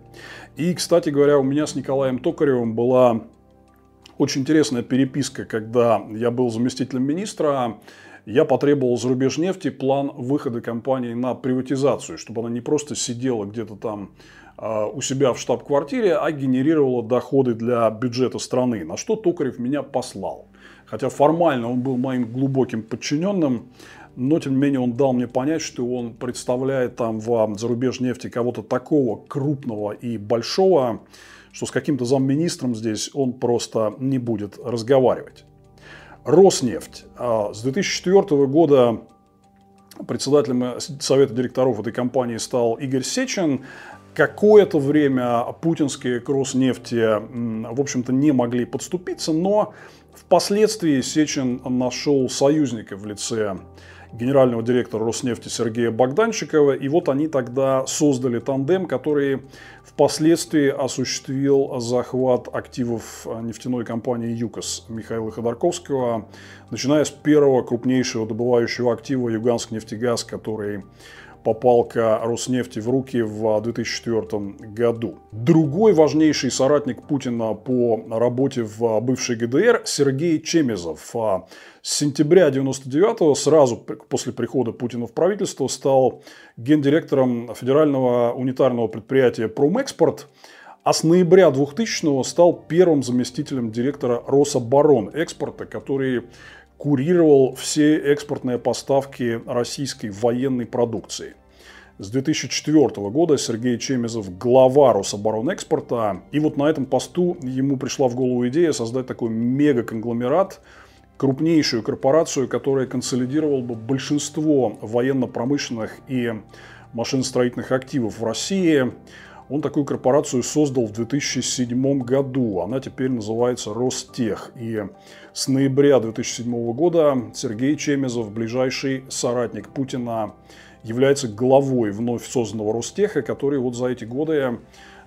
И, кстати говоря, у меня с Николаем Токаревым была очень интересная переписка, когда я был заместителем министра. Я потребовал зарубежнефти план выхода компании на приватизацию, чтобы она не просто сидела где-то там а, у себя в штаб-квартире, а генерировала доходы для бюджета страны. На что Токарев меня послал. Хотя формально он был моим глубоким подчиненным, но тем не менее он дал мне понять, что он представляет там в зарубежнефти кого-то такого крупного и большого, что с каким-то замминистром здесь он просто не будет разговаривать. Роснефть. А, с 2004 года председателем совета директоров этой компании стал Игорь Сечин. Какое-то время путинские к Роснефти, в общем-то, не могли подступиться, но впоследствии Сечин нашел союзника в лице генерального директора Роснефти Сергея Богданчикова. И вот они тогда создали тандем, который впоследствии осуществил захват активов нефтяной компании ЮКОС Михаила Ходорковского, начиная с первого крупнейшего добывающего актива Юганск нефтегаз, который попал к Роснефти в руки в 2004 году. Другой важнейший соратник Путина по работе в бывшей ГДР Сергей Чемезов. С сентября 99 сразу после прихода Путина в правительство, стал гендиректором федерального унитарного предприятия «Промэкспорт», А с ноября 2000-го стал первым заместителем директора Рособорон экспорта, который курировал все экспортные поставки российской военной продукции. С 2004 года Сергей Чемезов глава Рособоронэкспорта. И вот на этом посту ему пришла в голову идея создать такой мега-конгломерат, крупнейшую корпорацию, которая консолидировала бы большинство военно-промышленных и машиностроительных активов в России. Он такую корпорацию создал в 2007 году. Она теперь называется Ростех. И с ноября 2007 года Сергей Чемезов, ближайший соратник Путина, является главой вновь созданного Ростеха, который вот за эти годы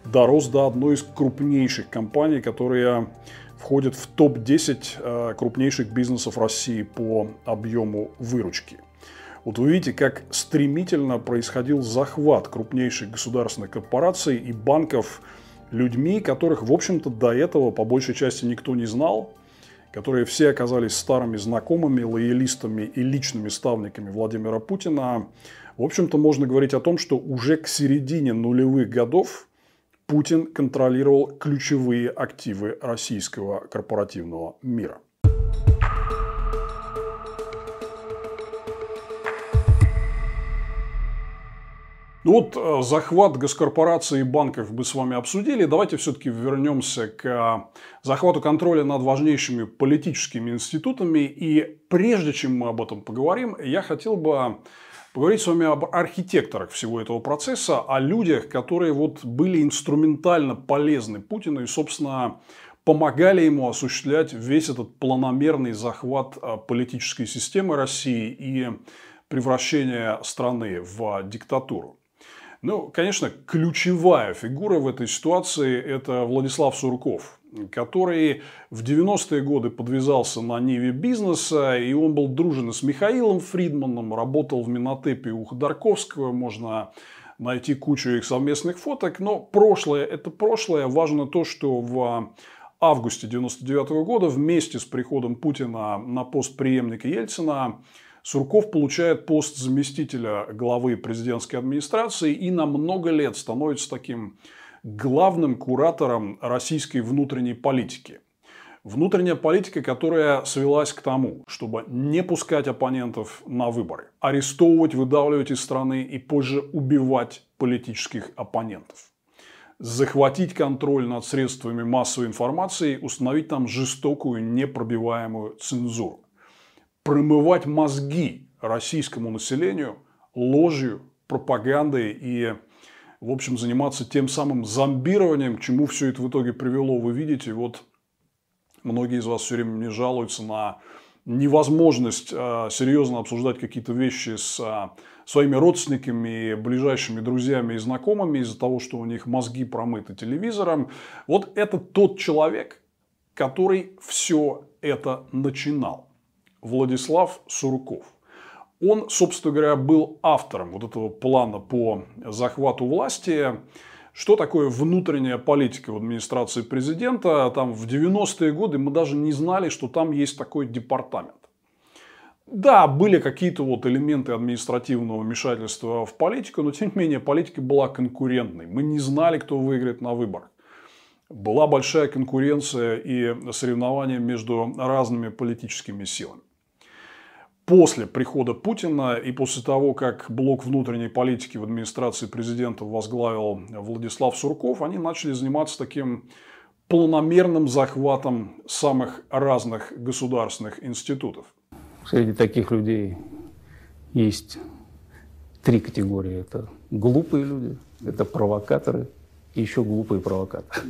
дорос до одной из крупнейших компаний, которые входят в топ-10 э, крупнейших бизнесов России по объему выручки. Вот вы видите, как стремительно происходил захват крупнейших государственных корпораций и банков людьми, которых, в общем-то, до этого по большей части никто не знал, которые все оказались старыми знакомыми, лоялистами и личными ставниками Владимира Путина. В общем-то, можно говорить о том, что уже к середине нулевых годов Путин контролировал ключевые активы российского корпоративного мира. Ну вот э, захват госкорпораций и банков мы с вами обсудили. Давайте все-таки вернемся к э, захвату контроля над важнейшими политическими институтами. И прежде чем мы об этом поговорим, я хотел бы поговорить с вами об архитекторах всего этого процесса, о людях, которые вот были инструментально полезны Путину и, собственно, помогали ему осуществлять весь этот планомерный захват э, политической системы России и превращение страны в диктатуру. Ну, конечно, ключевая фигура в этой ситуации – это Владислав Сурков, который в 90-е годы подвязался на ниве бизнеса, и он был дружен с Михаилом Фридманом, работал в Минотепе у Ходорковского, можно найти кучу их совместных фоток, но прошлое – это прошлое. Важно то, что в августе 99 -го года вместе с приходом Путина на пост преемника Ельцина Сурков получает пост заместителя главы президентской администрации и на много лет становится таким главным куратором российской внутренней политики. Внутренняя политика, которая свелась к тому, чтобы не пускать оппонентов на выборы, арестовывать, выдавливать из страны и позже убивать политических оппонентов захватить контроль над средствами массовой информации, установить там жестокую, непробиваемую цензуру промывать мозги российскому населению ложью, пропагандой и, в общем, заниматься тем самым зомбированием, к чему все это в итоге привело. Вы видите, вот многие из вас все время мне жалуются на невозможность э, серьезно обсуждать какие-то вещи с э, своими родственниками, ближайшими друзьями и знакомыми из-за того, что у них мозги промыты телевизором. Вот это тот человек, который все это начинал. Владислав Сурков. Он, собственно говоря, был автором вот этого плана по захвату власти. Что такое внутренняя политика в администрации президента? Там в 90-е годы мы даже не знали, что там есть такой департамент. Да, были какие-то вот элементы административного вмешательства в политику, но тем не менее политика была конкурентной. Мы не знали, кто выиграет на выборах. Была большая конкуренция и соревнования между разными политическими силами после прихода Путина и после того, как блок внутренней политики в администрации президента возглавил Владислав Сурков, они начали заниматься таким планомерным захватом самых разных государственных институтов. Среди таких людей есть три категории. Это глупые люди, это провокаторы и еще глупые провокаторы.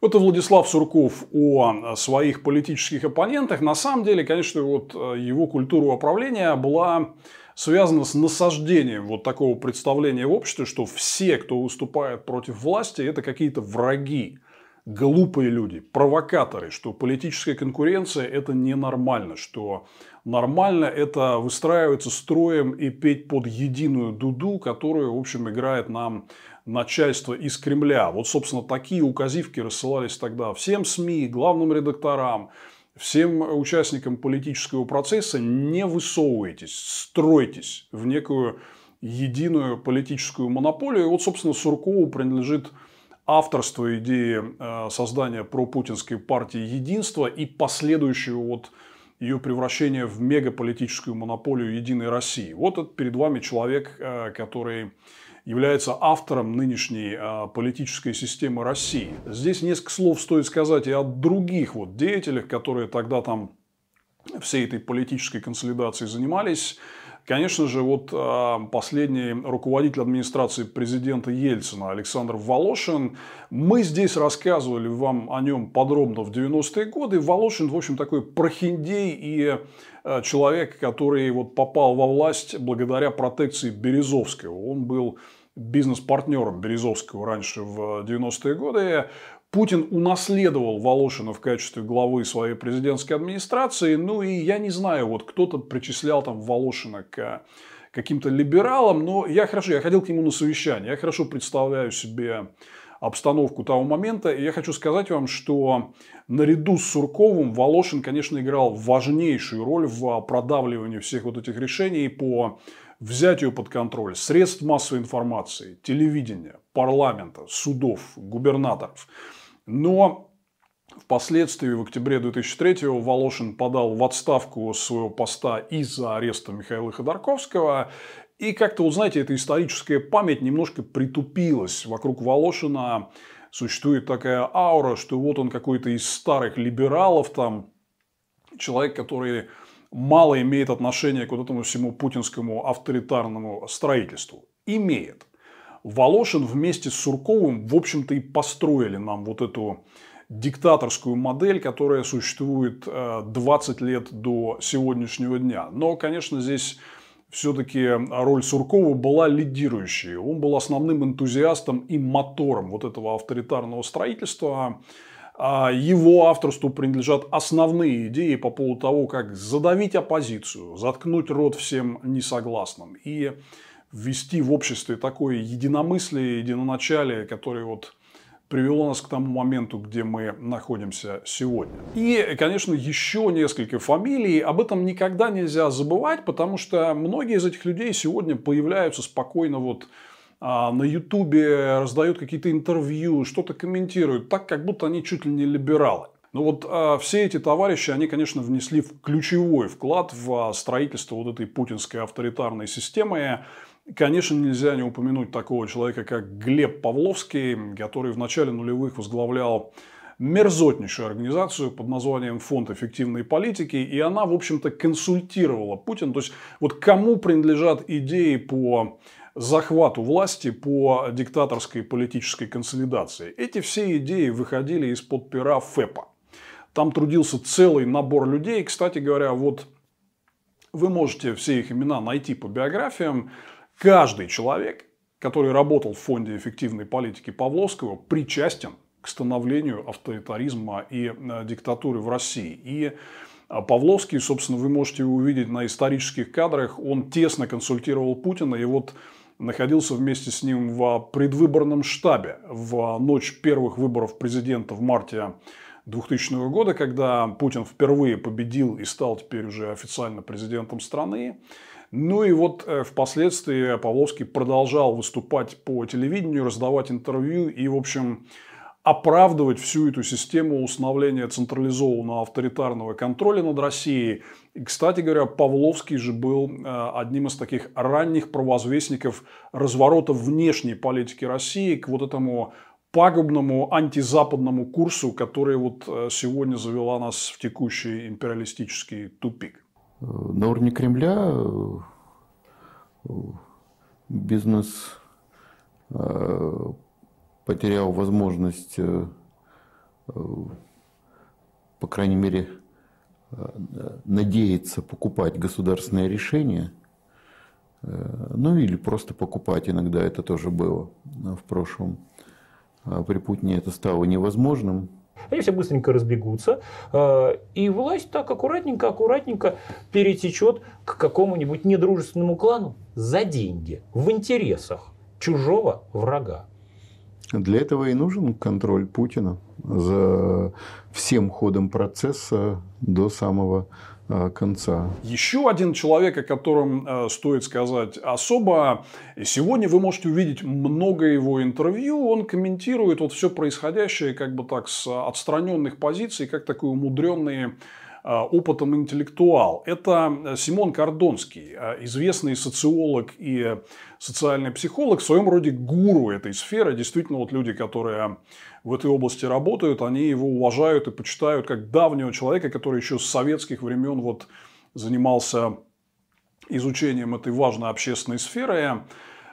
Это Владислав Сурков о своих политических оппонентах. На самом деле, конечно, вот э, его культура управления была связана с насаждением вот такого представления в обществе, что все, кто выступает против власти, это какие-то враги, глупые люди, провокаторы, что политическая конкуренция – это ненормально, что нормально это выстраиваться строем и петь под единую дуду, которую, в общем, играет нам начальство из Кремля. Вот, собственно, такие указивки рассылались тогда всем СМИ, главным редакторам, всем участникам политического процесса. Не высовывайтесь, стройтесь в некую единую политическую монополию. И вот, собственно, Суркову принадлежит авторство идеи э, создания пропутинской партии «Единство» и последующего вот ее превращения в мегаполитическую монополию «Единой России». Вот это перед вами человек, э, который является автором нынешней э, политической системы России. Здесь несколько слов стоит сказать и о других вот деятелях, которые тогда там всей этой политической консолидацией занимались. Конечно же, вот а, последний руководитель администрации президента Ельцина Александр Волошин, мы здесь рассказывали вам о нем подробно в 90-е годы. Волошин, в общем, такой прохиндей и а, человек, который вот попал во власть благодаря протекции Березовского. Он был бизнес-партнером Березовского раньше в 90-е годы. Путин унаследовал Волошина в качестве главы своей президентской администрации. Ну и я не знаю, вот кто-то причислял там Волошина к каким-то либералам, но я хорошо, я ходил к нему на совещание, я хорошо представляю себе обстановку того момента. И я хочу сказать вам, что наряду с Сурковым Волошин, конечно, играл важнейшую роль в продавливании всех вот этих решений по взятию под контроль средств массовой информации, телевидения, парламента, судов, губернаторов. Но впоследствии, в октябре 2003-го, Волошин подал в отставку своего поста из-за ареста Михаила Ходорковского. И как-то, вот знаете, эта историческая память немножко притупилась. Вокруг Волошина существует такая аура, что вот он какой-то из старых либералов, там, человек, который мало имеет отношения к вот этому всему путинскому авторитарному строительству. Имеет. Волошин вместе с Сурковым, в общем-то, и построили нам вот эту диктаторскую модель, которая существует 20 э, лет до сегодняшнего дня. Но, конечно, здесь все-таки роль Суркова была лидирующей. Он был основным энтузиастом и мотором вот этого авторитарного строительства. А его авторству принадлежат основные идеи по поводу того, как задавить оппозицию, заткнуть рот всем несогласным. И ввести в обществе такое единомыслие, единоначалие, которое вот привело нас к тому моменту, где мы находимся сегодня. И, конечно, еще несколько фамилий. Об этом никогда нельзя забывать, потому что многие из этих людей сегодня появляются спокойно вот а, на Ютубе, раздают какие-то интервью, что-то комментируют, так как будто они чуть ли не либералы. Но вот а, все эти товарищи, они, конечно, внесли ключевой вклад в строительство вот этой путинской авторитарной системы. Конечно, нельзя не упомянуть такого человека, как Глеб Павловский, который в начале нулевых возглавлял мерзотнейшую организацию под названием Фонд эффективной политики, и она, в общем-то, консультировала Путина. То есть, вот кому принадлежат идеи по захвату власти, по диктаторской политической консолидации. Эти все идеи выходили из-под пера ФЭПа. Там трудился целый набор людей. Кстати говоря, вот вы можете все их имена найти по биографиям. Каждый человек, который работал в фонде эффективной политики Павловского, причастен к становлению авторитаризма и э, диктатуры в России. И э, Павловский, собственно, вы можете увидеть на исторических кадрах, он тесно консультировал Путина, и вот находился вместе с ним в предвыборном штабе в ночь первых выборов президента в марте 2000 года, когда Путин впервые победил и стал теперь уже официально президентом страны. Ну и вот э, впоследствии Павловский продолжал выступать по телевидению, раздавать интервью и, в общем, оправдывать всю эту систему установления централизованного авторитарного контроля над Россией. И, кстати говоря, Павловский же был э, одним из таких ранних провозвестников разворота внешней политики России к вот этому пагубному антизападному курсу, который вот э, сегодня завела нас в текущий империалистический тупик. На уровне Кремля э, бизнес э, потерял возможность, э, по крайней мере, надеяться покупать государственные решения, ну или просто покупать иногда это тоже было в прошлом. А при Путине это стало невозможным. Они все быстренько разбегутся, э, и власть так аккуратненько, аккуратненько перетечет к какому-нибудь недружественному клану за деньги, в интересах чужого врага. Для этого и нужен контроль Путина за всем ходом процесса до самого конца. Еще один человек, о котором э, стоит сказать особо. Сегодня вы можете увидеть много его интервью. Он комментирует вот все происходящее как бы так с отстраненных позиций, как такой умудренный э, опытом интеллектуал. Это Симон Кордонский, э, известный социолог и социальный психолог, в своем роде гуру этой сферы. Действительно, вот люди, которые в этой области работают, они его уважают и почитают как давнего человека, который еще с советских времен вот занимался изучением этой важной общественной сферы.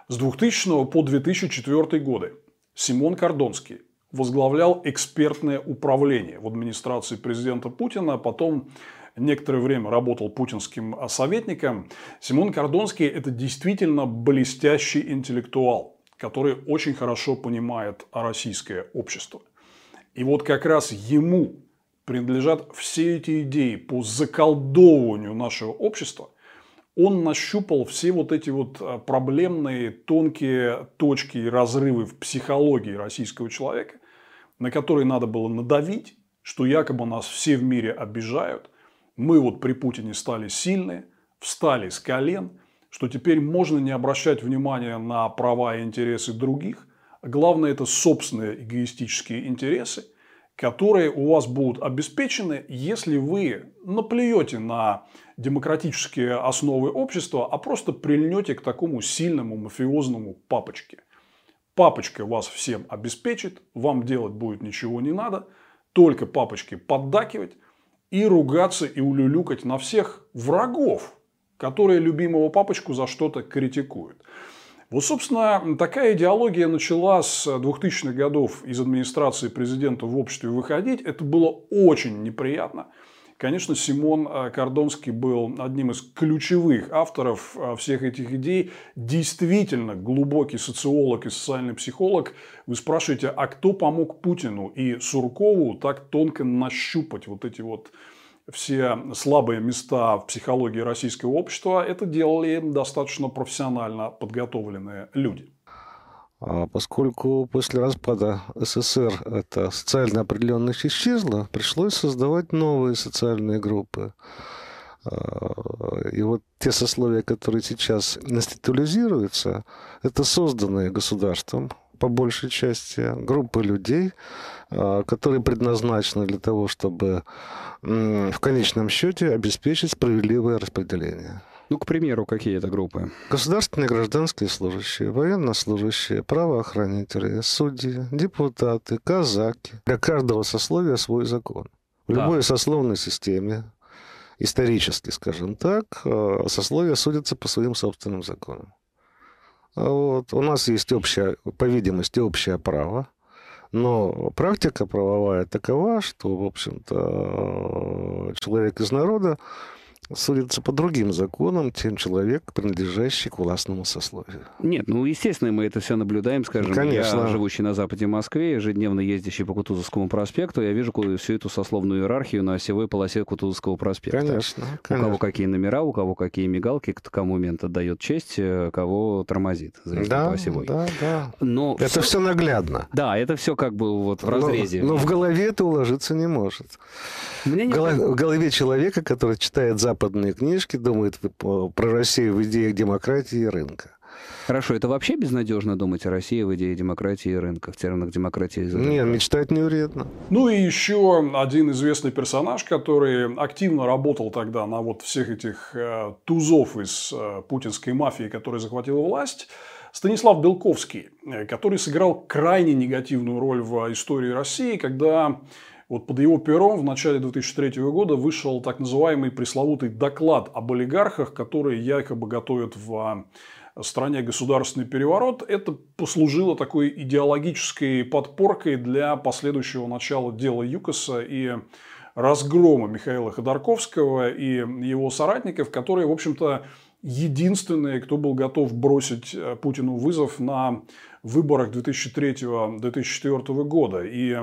С 2000 по 2004 годы Симон Кордонский возглавлял экспертное управление в администрации президента Путина, а потом некоторое время работал путинским советником. Симон Кордонский – это действительно блестящий интеллектуал который очень хорошо понимает российское общество. И вот как раз ему принадлежат все эти идеи по заколдовыванию нашего общества. Он нащупал все вот эти вот а, проблемные тонкие точки и разрывы в психологии российского человека, на которые надо было надавить, что якобы нас все в мире обижают. Мы вот при Путине стали сильные, встали с колен – что теперь можно не обращать внимания на права и интересы других. Главное это собственные эгоистические интересы, которые у вас будут обеспечены, если вы наплюете на демократические основы общества, а просто прильнете к такому сильному мафиозному папочке. Папочка вас всем обеспечит, вам делать будет ничего не надо, только папочке поддакивать и ругаться и улюлюкать на всех врагов которые любимого папочку за что-то критикуют. Вот, собственно, такая идеология начала с 2000-х годов из администрации президента в обществе выходить. Это было очень неприятно. Конечно, Симон э, Кордонский был одним из ключевых авторов э, всех этих идей. Действительно глубокий социолог и социальный психолог. Вы спрашиваете, а кто помог Путину и Суркову так тонко нащупать вот эти вот все слабые места в психологии российского общества, это делали достаточно профессионально подготовленные люди. А поскольку после распада СССР эта социальная определенность исчезла, пришлось создавать новые социальные группы. А, и вот те сословия, которые сейчас институализируются, это созданные государством, по большей части, группы людей, а, которые предназначены для того, чтобы в конечном счете обеспечить справедливое распределение. Ну, к примеру, какие это группы? Государственные гражданские служащие, военнослужащие, правоохранители, судьи, депутаты, казаки. Для каждого сословия свой закон. В да. любой сословной системе, исторически, скажем так, а, сословия судятся по своим собственным законам. А вот. У нас есть общее, по видимости, общее право. Но практика правовая такова, что, в общем-то, человек из народа судится по другим законам, чем человек, принадлежащий к властному сословию. Нет, ну, естественно, мы это все наблюдаем, скажем, Конечно. я, живущий на западе Москвы, ежедневно ездящий по Кутузовскому проспекту, я вижу всю эту сословную иерархию на осевой полосе Кутузовского проспекта. Конечно, конечно. У кого какие номера, у кого какие мигалки, кому момент отдает честь, э, кого тормозит. Да, по осевой. да, да. Но это все... все наглядно. Да, это все как бы вот в разрезе. Но, но в голове это уложиться не может. Мне не... В голове человека, который читает западные книжки, думает про Россию в идеях демократии и рынка. Хорошо, это вообще безнадежно думать о России в идее демократии и рынка, в терминах демократии и рынка? Нет, мечтать не вредно. Ну и еще один известный персонаж, который активно работал тогда на вот всех этих э, тузов из э, путинской мафии, которая захватила власть, Станислав Белковский, э, который сыграл крайне негативную роль в истории России, когда вот под его пером в начале 2003 года вышел так называемый пресловутый доклад об олигархах, которые якобы готовят в стране государственный переворот. Это послужило такой идеологической подпоркой для последующего начала дела ЮКОСа и разгрома Михаила Ходорковского и его соратников, которые, в общем-то, единственные, кто был готов бросить э, Путину вызов на выборах 2003-2004 года. И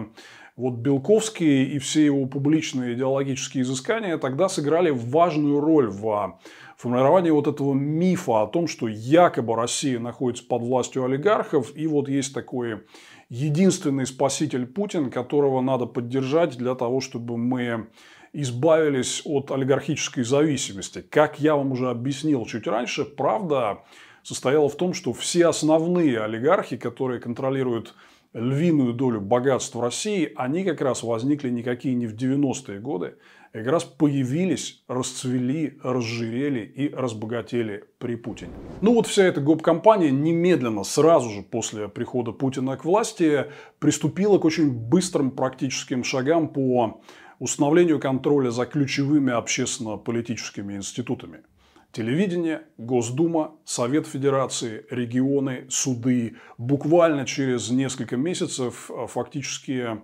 вот Белковский и все его публичные идеологические изыскания тогда сыграли важную роль в формировании вот этого мифа о том, что якобы Россия находится под властью олигархов, и вот есть такой единственный спаситель Путин, которого надо поддержать для того, чтобы мы избавились от олигархической зависимости. Как я вам уже объяснил чуть раньше, правда состояла в том, что все основные олигархи, которые контролируют львиную долю богатств России, они как раз возникли никакие не в 90-е годы, а как раз появились, расцвели, разжирели и разбогатели при Путине. Ну вот вся эта гоп-компания немедленно, сразу же после прихода Путина к власти, приступила к очень быстрым практическим шагам по установлению контроля за ключевыми общественно-политическими институтами. Телевидение, Госдума, Совет Федерации, регионы, суды. Буквально через несколько месяцев э, фактически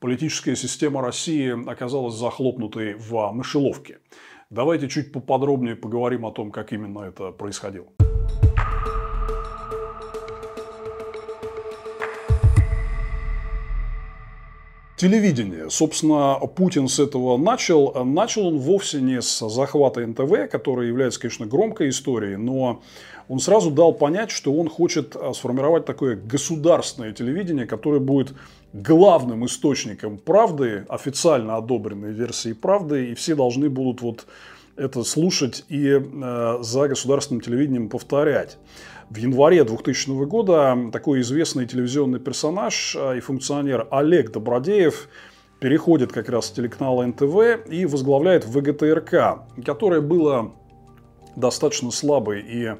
политическая система России оказалась захлопнутой в мышеловке. Давайте чуть поподробнее поговорим о том, как именно это происходило. Телевидение. Собственно, Путин с этого начал. Начал он вовсе не с захвата НТВ, который является, конечно, громкой историей, но он сразу дал понять, что он хочет а, сформировать такое государственное телевидение, которое будет главным источником правды, официально одобренной версии правды, и все должны будут вот это слушать и э, за государственным телевидением повторять. В январе 2000 года такой известный телевизионный персонаж а, и функционер Олег Добродеев переходит как раз с телеканала НТВ и возглавляет ВГТРК, которое было достаточно слабой и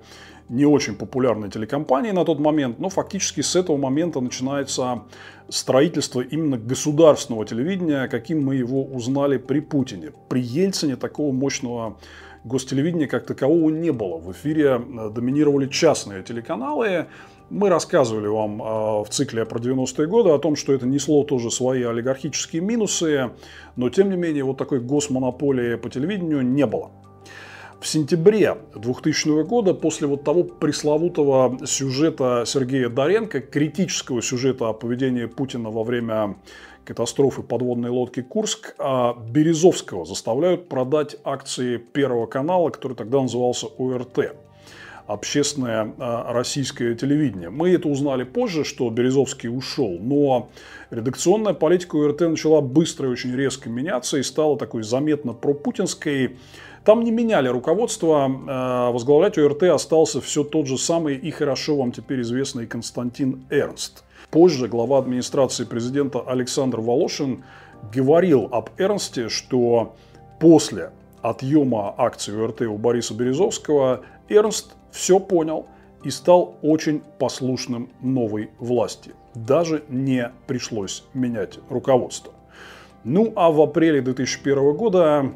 не очень популярной телекомпанией на тот момент, но фактически с этого момента начинается строительство именно государственного телевидения, каким мы его узнали при Путине. При Ельцине такого мощного гостелевидения как такового не было. В эфире э, доминировали частные телеканалы. Мы рассказывали вам э, в цикле про 90-е годы о том, что это несло тоже свои олигархические минусы, но тем не менее вот такой госмонополии по телевидению не было. В сентябре 2000 года, после вот того пресловутого сюжета Сергея Доренко, критического сюжета о поведении Путина во время катастрофы подводной лодки «Курск», а Березовского заставляют продать акции Первого канала, который тогда назывался ОРТ общественное а, российское телевидение. Мы это узнали позже, что Березовский ушел, но редакционная политика ОРТ начала быстро и очень резко меняться и стала такой заметно пропутинской. Там не меняли руководство, а, возглавлять ОРТ остался все тот же самый и хорошо вам теперь известный Константин Эрнст – Позже глава администрации президента Александр Волошин говорил об Эрнсте, что после отъема акций УРТ у Бориса Березовского Эрнст все понял и стал очень послушным новой власти. Даже не пришлось менять руководство. Ну а в апреле 2001 года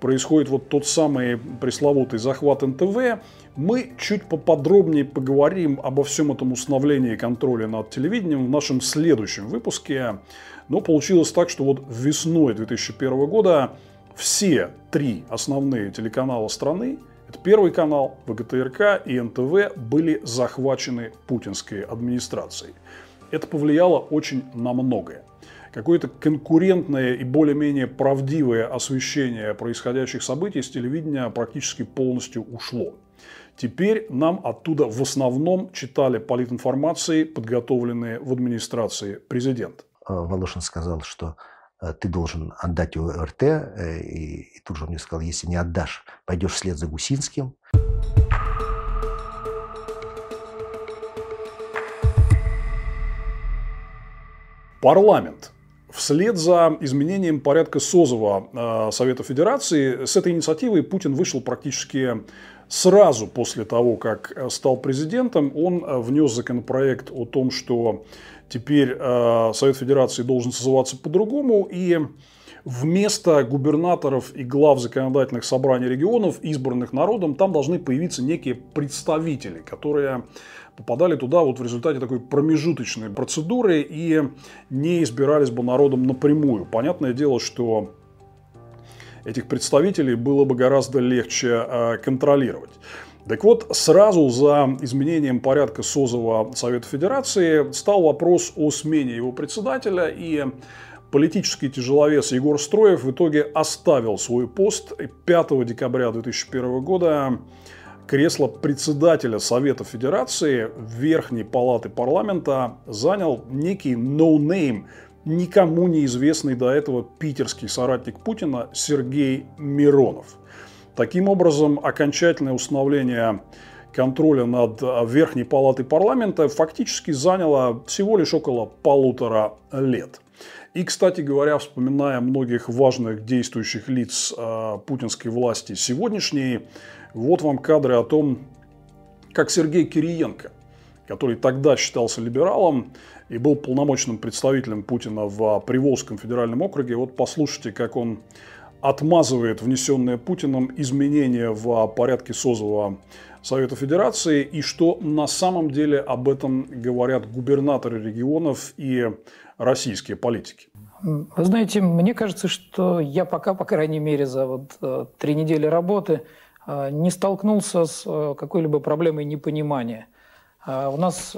происходит вот тот самый пресловутый захват НТВ, мы чуть поподробнее поговорим обо всем этом установлении контроля над телевидением в нашем следующем выпуске. Но получилось так, что вот весной 2001 года все три основные телеканала страны, это Первый канал, ВГТРК и НТВ, были захвачены путинской администрацией. Это повлияло очень на многое какое-то конкурентное и более-менее правдивое освещение происходящих событий с телевидения практически полностью ушло. Теперь нам оттуда в основном читали политинформации, подготовленные в администрации президента. Э, Волошин сказал, что э, ты должен отдать ОРТ, э, и, и тут же он мне сказал, если не отдашь, пойдешь вслед за Гусинским. Парламент Вслед за изменением порядка созыва э, Совета Федерации с этой инициативой Путин вышел практически сразу после того, как э, стал президентом. Он э, внес законопроект о том, что теперь Совет Федерации должен созываться по-другому. И вместо губернаторов и глав законодательных собраний регионов, избранных народом, там должны появиться некие представители, которые попадали туда вот в результате такой промежуточной процедуры и не избирались бы народом напрямую. Понятное дело, что этих представителей было бы гораздо легче э, контролировать. Так вот, сразу за изменением порядка созыва Совета Федерации стал вопрос о смене его председателя, и политический тяжеловес Егор Строев в итоге оставил свой пост 5 декабря 2001 года кресло председателя Совета Федерации Верхней Палаты Парламента занял некий no name, ну никому неизвестный до этого питерский соратник Путина Сергей Миронов. Таким образом, окончательное установление контроля над Верхней Палатой парламента фактически заняло всего лишь около полутора лет. И, кстати говоря, вспоминая многих важных действующих лиц э, путинской власти сегодняшней, вот вам кадры о том, как Сергей Кириенко, который тогда считался либералом и был полномочным представителем Путина в Приволжском федеральном округе, вот послушайте, как он отмазывает внесенные Путиным изменения в порядке созыва Совета Федерации и что на самом деле об этом говорят губернаторы регионов и российские политики. Вы знаете, мне кажется, что я пока, по крайней мере, за вот э, три недели работы э, не столкнулся с э, какой-либо проблемой непонимания. У нас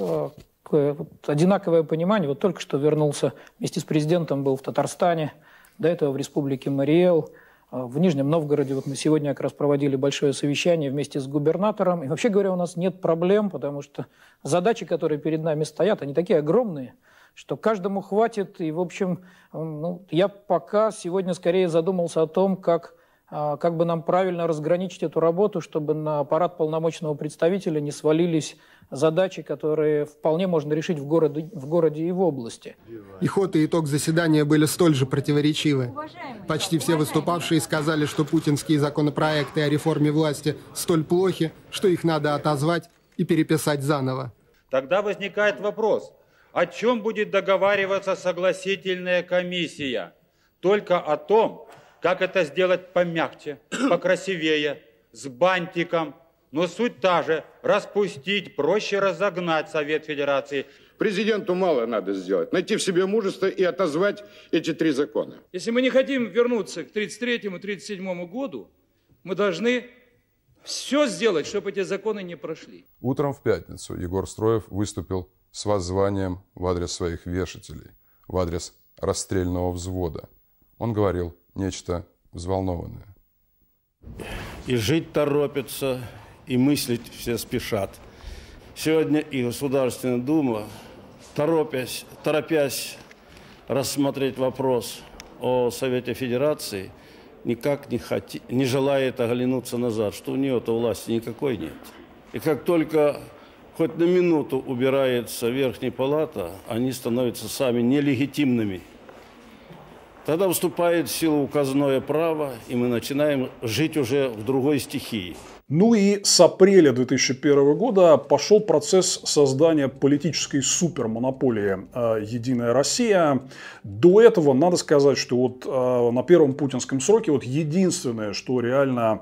одинаковое понимание. Вот только что вернулся вместе с президентом, был в Татарстане, до этого в республике Мариэл – а, в Нижнем Новгороде вот мы сегодня как раз проводили большое совещание вместе с губернатором. И вообще говоря, у нас нет проблем, потому что задачи, которые перед нами стоят, они такие огромные, что каждому хватит. И, в общем, ну, я пока сегодня скорее задумался о том, как, как бы нам правильно разграничить эту работу, чтобы на аппарат полномочного представителя не свалились задачи, которые вполне можно решить в городе, в городе и в области. И ход и итог заседания были столь же противоречивы. Почти все выступавшие сказали, что путинские законопроекты о реформе власти столь плохи, что их надо отозвать и переписать заново. Тогда возникает вопрос, о чем будет договариваться согласительная комиссия? Только о том, как это сделать помягче, покрасивее, с бантиком, но суть та же. Распустить, проще разогнать Совет Федерации. Президенту мало надо сделать. Найти в себе мужество и отозвать эти три закона. Если мы не хотим вернуться к 33-37 году, мы должны все сделать, чтобы эти законы не прошли. Утром в пятницу Егор Строев выступил с воззванием в адрес своих вешателей, в адрес расстрельного взвода. Он говорил нечто взволнованное. И жить торопится, и мыслить все спешат. Сегодня и Государственная Дума, торопясь, торопясь рассмотреть вопрос о Совете Федерации, никак не, хоти, не желает оглянуться назад, что у нее-то власти никакой нет. И как только хоть на минуту убирается Верхняя Палата, они становятся сами нелегитимными. Тогда вступает в силу указное право, и мы начинаем жить уже в другой стихии – ну и с апреля 2001 года пошел процесс создания политической супермонополии э, «Единая Россия». До этого надо сказать, что вот э, на первом путинском сроке вот единственное, что реально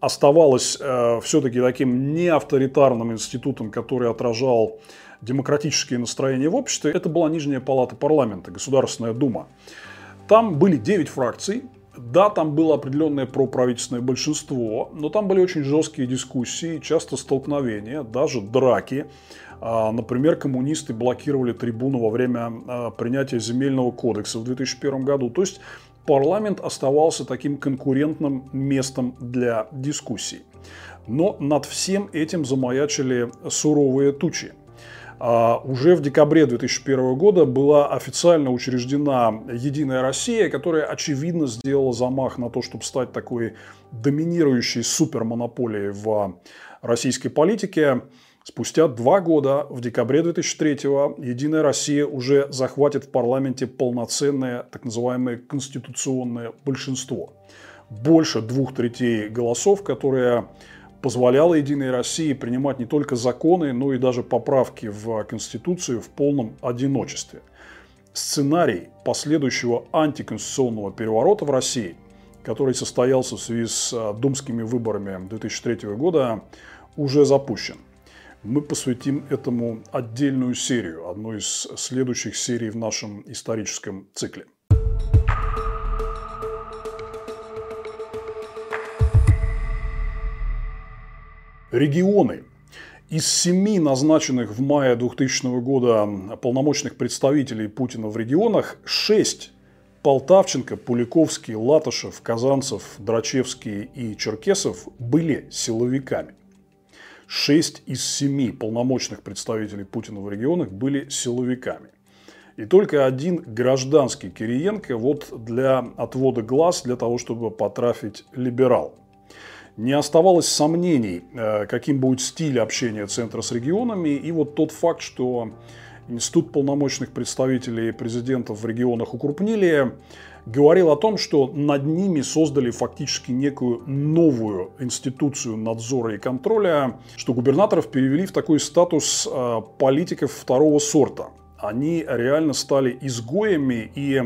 оставалось э, все-таки таким неавторитарным институтом, который отражал демократические настроения в обществе, это была Нижняя палата парламента, Государственная дума. Там были 9 фракций, да, там было определенное проправительственное большинство, но там были очень жесткие дискуссии, часто столкновения, даже драки. А, например, коммунисты блокировали трибуну во время а, принятия земельного кодекса в 2001 году. То есть парламент оставался таким конкурентным местом для дискуссий. Но над всем этим замаячили суровые тучи – уже в декабре 2001 года была официально учреждена «Единая Россия», которая, очевидно, сделала замах на то, чтобы стать такой доминирующей супермонополией в российской политике. Спустя два года, в декабре 2003-го, «Единая Россия» уже захватит в парламенте полноценное так называемое конституционное большинство. Больше двух третей голосов, которые позволяло Единой России принимать не только законы, но и даже поправки в Конституцию в полном одиночестве. Сценарий последующего антиконституционного переворота в России, который состоялся в связи с э, думскими выборами 2003 года, уже запущен. Мы посвятим этому отдельную серию, одну из следующих серий в нашем историческом цикле. Регионы. Из семи назначенных в мае 2000 года полномочных представителей Путина в регионах, шесть – Полтавченко, Пуликовский, Латышев, Казанцев, Драчевский и Черкесов – были силовиками. Шесть из семи полномочных представителей Путина в регионах были силовиками. И только один гражданский Кириенко вот для отвода глаз, для того, чтобы потрафить либерал. Не оставалось сомнений, э, каким будет стиль общения Центра с регионами. И вот тот факт, что Институт полномочных представителей президентов в регионах укрупнили, говорил о том, что над ними создали фактически некую новую институцию надзора и контроля, что губернаторов перевели в такой статус э, политиков второго сорта. Они реально стали изгоями, и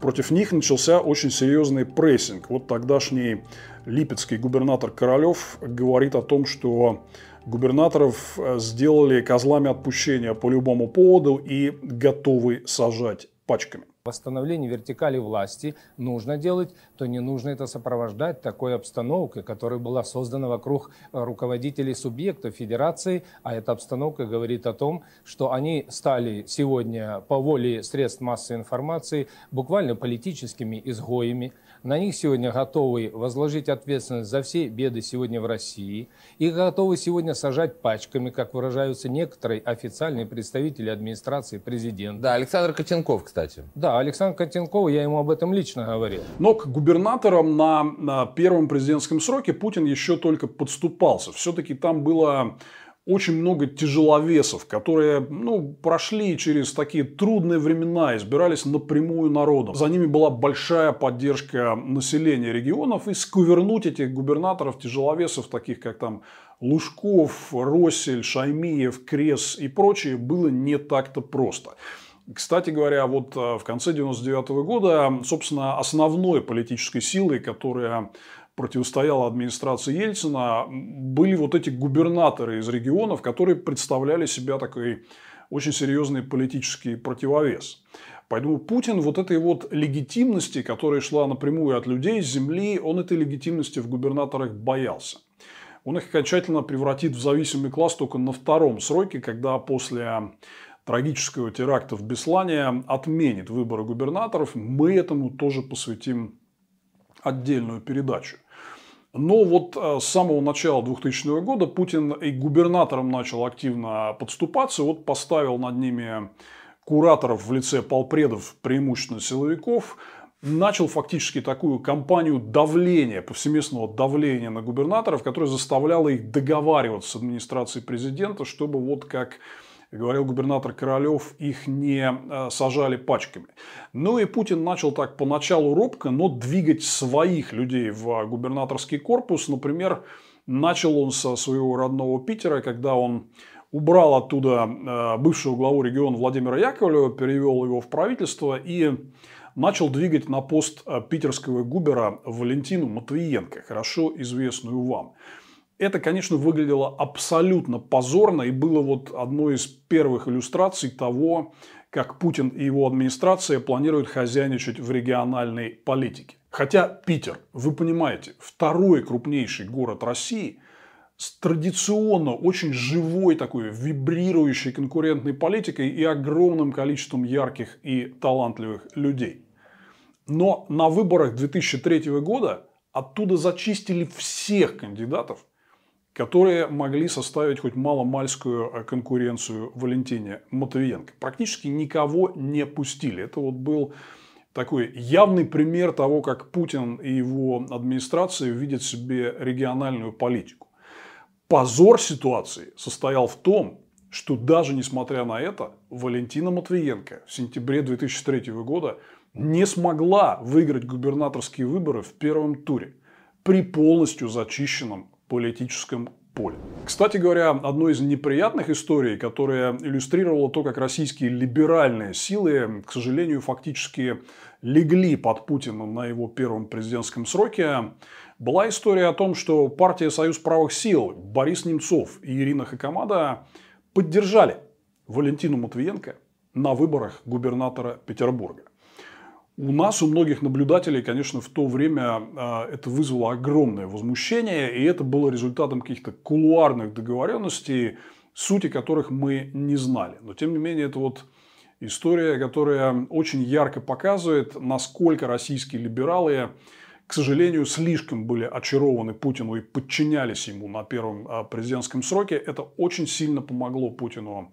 против них начался очень серьезный прессинг. Вот тогдашний липецкий губернатор Королев говорит о том, что губернаторов э, сделали козлами отпущения по любому поводу и готовы сажать пачками. Восстановление вертикали власти нужно делать, то не нужно это сопровождать такой обстановкой, которая была создана вокруг э, руководителей субъектов федерации, а эта обстановка говорит о том, что они стали сегодня по воле средств массовой информации буквально политическими изгоями, на них сегодня готовы возложить ответственность за все беды сегодня в России. и готовы сегодня сажать пачками, как выражаются некоторые официальные представители администрации президента. Да, Александр Котенков, кстати. Да, Александр Котенков, я ему об этом лично говорил. Но к губернаторам на, на первом президентском сроке Путин еще только подступался. Все-таки там было очень много тяжеловесов, которые ну, прошли через такие трудные времена, избирались напрямую народом. За ними была большая поддержка населения регионов, и скувернуть этих губернаторов, тяжеловесов, таких как там Лужков, Россель, Шаймиев, Крес и прочие, было не так-то просто. Кстати говоря, вот э, в конце 99 года, собственно, основной политической силой, которая противостояла администрации Ельцина, были вот эти губернаторы из регионов, которые представляли себя такой очень серьезный политический противовес. Поэтому Путин вот этой вот легитимности, которая шла напрямую от людей с земли, он этой легитимности в губернаторах боялся. Он их окончательно превратит в зависимый класс только на втором сроке, когда после трагического теракта в Беслане отменит выборы губернаторов. Мы этому тоже посвятим отдельную передачу. Но вот э, с самого начала 2000 года Путин и губернатором начал активно подступаться. Вот поставил над ними кураторов в лице полпредов, преимущественно силовиков, начал фактически такую кампанию давления, повсеместного давления на губернаторов, которая заставляла их договариваться с администрацией президента, чтобы вот как говорил губернатор Королев, их не э, сажали пачками. Ну и Путин начал так поначалу робко, но двигать своих людей в губернаторский корпус. Например, начал он со своего родного Питера, когда он убрал оттуда э, бывшего главу региона Владимира Яковлева, перевел его в правительство и начал двигать на пост э, питерского губера Валентину Матвиенко, хорошо известную вам. Это, конечно, выглядело абсолютно позорно и было вот одной из первых иллюстраций того, как Путин и его администрация планируют хозяйничать в региональной политике. Хотя Питер, вы понимаете, второй крупнейший город России с традиционно очень живой такой вибрирующей конкурентной политикой и огромным количеством ярких и талантливых людей. Но на выборах 2003 года оттуда зачистили всех кандидатов, которые могли составить хоть маломальскую э, конкуренцию Валентине Матвиенко. Практически никого не пустили. Это вот был такой явный пример того, как Путин и его администрация видят себе региональную политику. Позор ситуации состоял в том, что даже несмотря на это, Валентина Матвиенко в сентябре 2003 года не смогла выиграть губернаторские выборы в первом туре при полностью зачищенном политическом поле. Кстати говоря, одной из неприятных историй, которая иллюстрировала то, как российские либеральные силы, к сожалению, фактически легли под Путина на его первом президентском сроке, была история о том, что партия «Союз правых сил» Борис Немцов и Ирина Хакамада поддержали Валентину Матвиенко на выборах губернатора Петербурга. У нас, у многих наблюдателей, конечно, в то время а, это вызвало огромное возмущение, и это было результатом каких-то кулуарных договоренностей, сути которых мы не знали. Но, тем не менее, это вот история, которая очень ярко показывает, насколько российские либералы, к сожалению, слишком были очарованы Путину и подчинялись ему на первом а, президентском сроке. Это очень сильно помогло Путину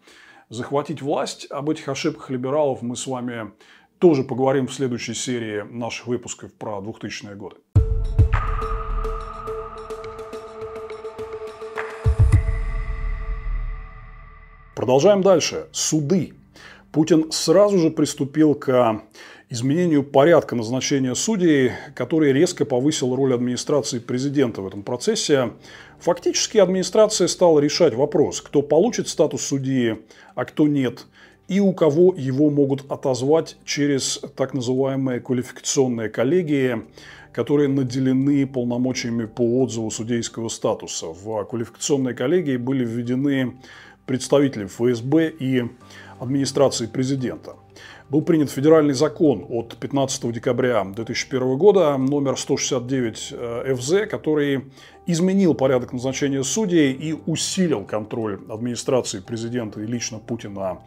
захватить власть. Об этих ошибках либералов мы с вами тоже поговорим в следующей серии наших выпусков про 2000-е годы. Продолжаем дальше. Суды. Путин сразу же приступил к изменению порядка назначения судей, который резко повысил роль администрации президента в этом процессе. Фактически администрация стала решать вопрос, кто получит статус судьи, а кто нет, и у кого его могут отозвать через так называемые квалификационные коллегии, которые наделены полномочиями по отзыву судейского статуса. В квалификационные коллегии были введены представители ФСБ и администрации президента. Был принят федеральный закон от 15 декабря 2001 года, номер 169 э, ФЗ, который изменил порядок назначения судей и усилил контроль администрации президента и лично Путина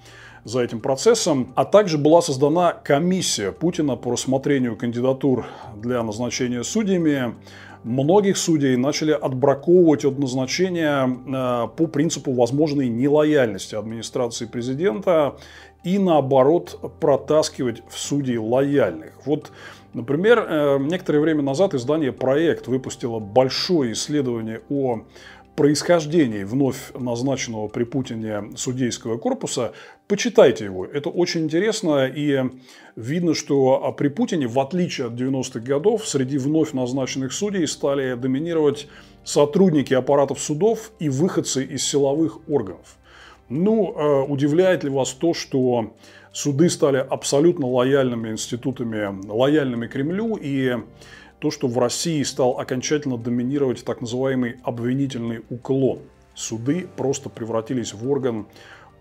за этим процессом. А также была создана комиссия Путина по рассмотрению кандидатур для назначения судьями многих судей начали отбраковывать от назначения э, по принципу возможной нелояльности администрации президента и наоборот протаскивать в судей лояльных. Вот Например, э, некоторое время назад издание «Проект» выпустило большое исследование о происхождении вновь назначенного при Путине судейского корпуса. Почитайте его, это очень интересно и видно, что при Путине, в отличие от 90-х годов, среди вновь назначенных судей стали доминировать сотрудники аппаратов судов и выходцы из силовых органов. Ну, э, удивляет ли вас то, что суды стали абсолютно лояльными институтами, лояльными Кремлю, и то, что в России стал окончательно доминировать так называемый обвинительный уклон. Суды просто превратились в орган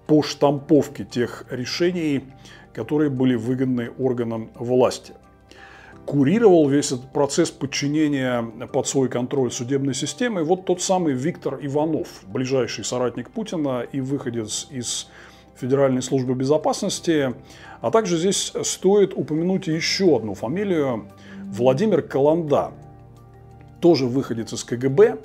по штамповке тех решений, которые были выгодны органам власти. Курировал весь этот процесс подчинения под свой контроль судебной системы вот тот самый Виктор Иванов, ближайший соратник Путина и выходец из Федеральной службы безопасности. А также здесь стоит упомянуть еще одну фамилию – Владимир Каланда, тоже выходец из КГБ,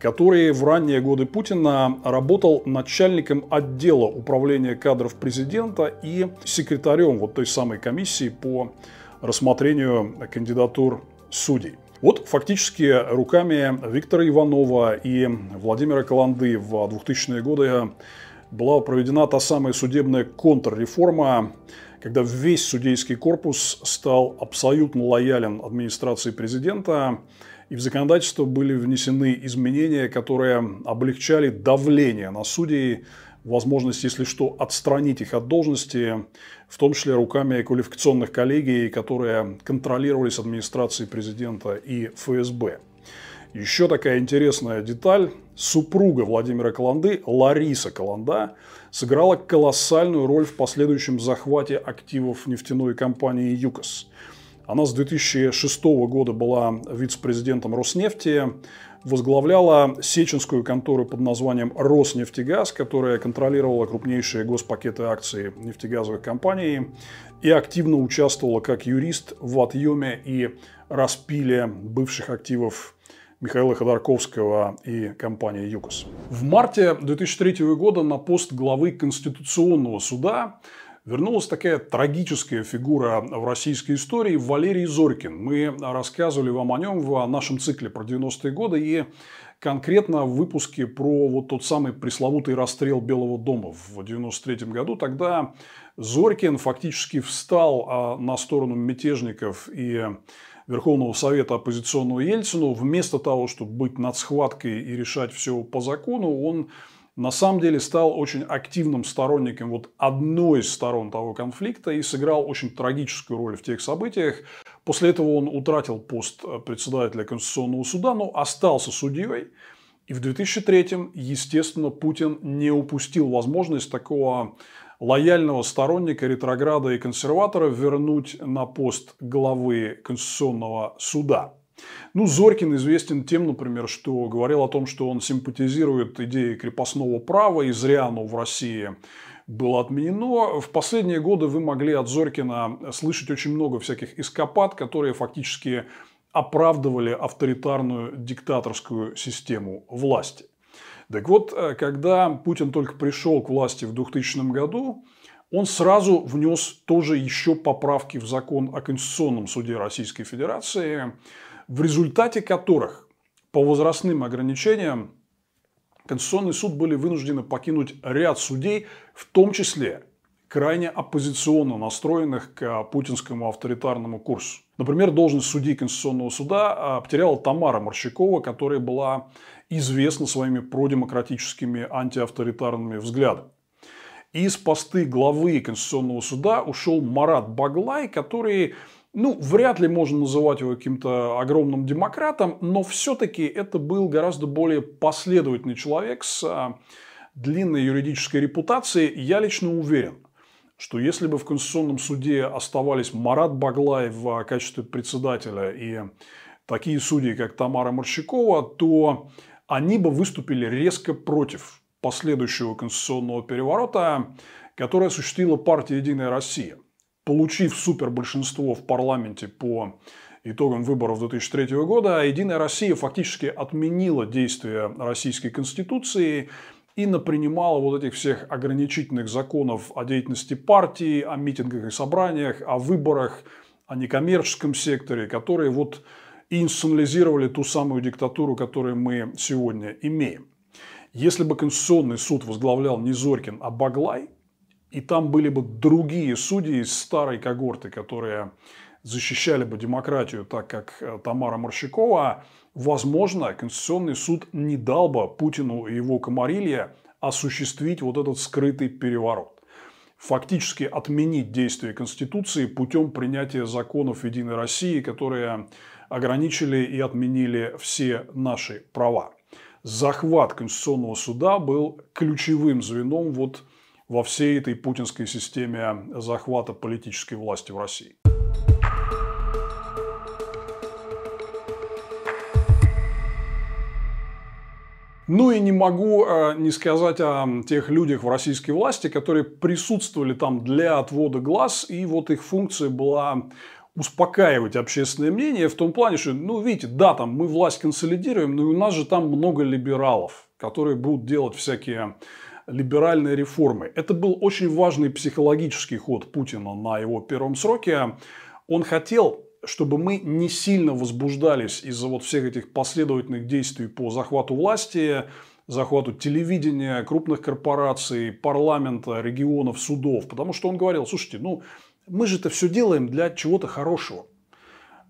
который в ранние годы Путина работал начальником отдела управления кадров президента и секретарем вот той самой комиссии по рассмотрению кандидатур судей. Вот фактически руками Виктора Иванова и Владимира Каланды в 2000-е годы была проведена та самая судебная контрреформа, когда весь судейский корпус стал абсолютно лоялен администрации президента, и в законодательство были внесены изменения, которые облегчали давление на судей, возможность, если что, отстранить их от должности, в том числе руками квалификационных коллегий, которые контролировались администрацией президента и ФСБ. Еще такая интересная деталь. Супруга Владимира Каланды, Лариса Каланда, сыграла колоссальную роль в последующем захвате активов нефтяной компании «ЮКОС». Она с 2006 года была вице-президентом Роснефти, возглавляла сеченскую контору под названием «Роснефтегаз», которая контролировала крупнейшие госпакеты акций нефтегазовых компаний и активно участвовала как юрист в отъеме и распиле бывших активов Михаила Ходорковского и компании ЮКОС. В марте 2003 года на пост главы Конституционного суда вернулась такая трагическая фигура в российской истории Валерий Зорькин. Мы рассказывали вам о нем в нашем цикле про 90-е годы и конкретно в выпуске про вот тот самый пресловутый расстрел Белого дома в 93 году. Тогда Зорькин фактически встал а, на сторону мятежников и Верховного Совета оппозиционного Ельцину, вместо того, чтобы быть над схваткой и решать все по закону, он на самом деле стал очень активным сторонником вот одной из сторон того конфликта и сыграл очень трагическую роль в тех событиях. После этого он утратил пост председателя Конституционного суда, но остался судьей. И в 2003 естественно, Путин не упустил возможность такого лояльного сторонника ретрограда и консерватора вернуть на пост главы Конституционного суда. Ну, Зорькин известен тем, например, что говорил о том, что он симпатизирует идеи крепостного права, и зря оно в России было отменено. В последние годы вы могли от Зорькина слышать очень много всяких эскапад, которые фактически оправдывали авторитарную диктаторскую систему власти. Так вот, э, когда Путин только пришел к власти в 2000 году, он сразу внес тоже еще поправки в закон о Конституционном суде Российской Федерации, в результате которых по возрастным ограничениям Конституционный суд были вынуждены покинуть ряд судей, в том числе крайне оппозиционно настроенных к путинскому авторитарному курсу. Например, должность судьи Конституционного суда а, потеряла Тамара Марщакова, которая была известна своими продемократическими антиавторитарными взглядами. Из посты главы Конституционного суда ушел Марат Баглай, который ну, вряд ли можно называть его каким-то огромным демократом, но все-таки это был гораздо более последовательный человек с а, длинной юридической репутацией. Я лично уверен, что если бы в Конституционном суде оставались Марат Баглаев в качестве председателя и такие судьи, как Тамара Марщакова, то они бы выступили резко против последующего конституционного переворота, который осуществила партия «Единая Россия». Получив супербольшинство в парламенте по итогам выборов 2003 года, «Единая Россия» фактически отменила действия Российской Конституции и напринимала вот этих всех ограничительных законов о деятельности партии, о митингах и собраниях, о выборах, о некоммерческом секторе, которые вот и институционализировали ту самую диктатуру, которую мы сегодня имеем. Если бы Конституционный суд возглавлял не Зорькин, а Баглай, и там были бы другие судьи из старой когорты, которые защищали бы демократию так, как э, Тамара Марщакова, возможно, Конституционный суд не дал бы Путину и его комарилье осуществить вот этот скрытый переворот. Фактически отменить действие Конституции путем принятия законов Единой России, которые ограничили и отменили все наши права. Захват Конституционного суда был ключевым звеном вот во всей этой путинской системе захвата политической власти в России. Ну и не могу э, не сказать о тех людях в российской власти, которые присутствовали там для отвода глаз, и вот их функция была успокаивать общественное мнение в том плане, что, ну, видите, да, там мы власть консолидируем, но у нас же там много либералов, которые будут делать всякие либеральные реформы. Это был очень важный психологический ход Путина на его первом сроке. Он хотел чтобы мы не сильно возбуждались из-за вот всех этих последовательных действий по захвату власти, захвату телевидения, крупных корпораций, парламента, регионов, судов. Потому что он говорил, слушайте, ну мы же это все делаем для чего-то хорошего.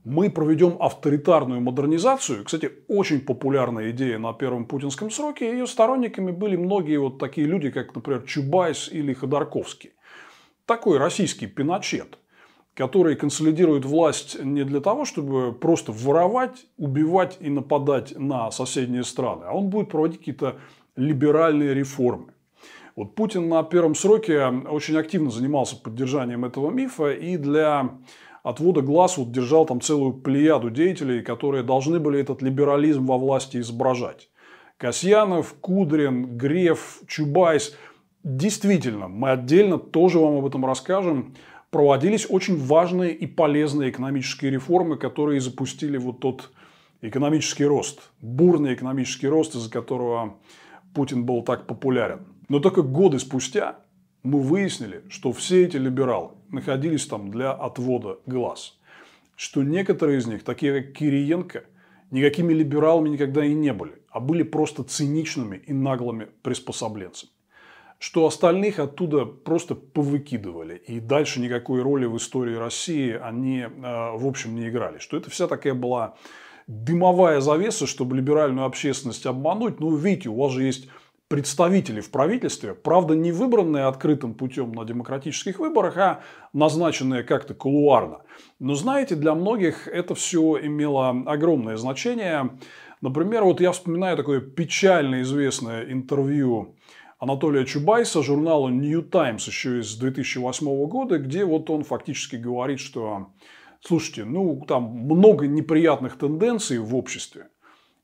Мы проведем авторитарную модернизацию. Кстати, очень популярная идея на первом путинском сроке. Ее сторонниками были многие вот такие люди, как, например, Чубайс или Ходорковский. Такой российский пиночет – который консолидирует власть не для того, чтобы просто воровать, убивать и нападать на соседние страны, а он будет проводить какие-то либеральные реформы. Вот Путин на первом сроке очень активно занимался поддержанием этого мифа и для отвода глаз вот держал там целую плеяду деятелей, которые должны были этот либерализм во власти изображать. Касьянов, Кудрин, Греф, Чубайс. Действительно, мы отдельно тоже вам об этом расскажем проводились очень важные и полезные экономические реформы, которые запустили вот тот экономический рост, бурный экономический рост, из-за которого Путин был так популярен. Но только годы спустя мы выяснили, что все эти либералы находились там для отвода глаз. Что некоторые из них, такие как Кириенко, никакими либералами никогда и не были, а были просто циничными и наглыми приспособленцами что остальных оттуда просто повыкидывали. И дальше никакой роли в истории России они, э, в общем, не играли. Что это вся такая была дымовая завеса, чтобы либеральную общественность обмануть. Ну, видите, у вас же есть представители в правительстве, правда, не выбранные открытым путем на демократических выборах, а назначенные как-то кулуарно. Но знаете, для многих это все имело огромное значение. Например, вот я вспоминаю такое печально известное интервью Анатолия Чубайса журнала New Times еще из 2008 года, где вот он фактически говорит, что слушайте, ну там много неприятных тенденций в обществе,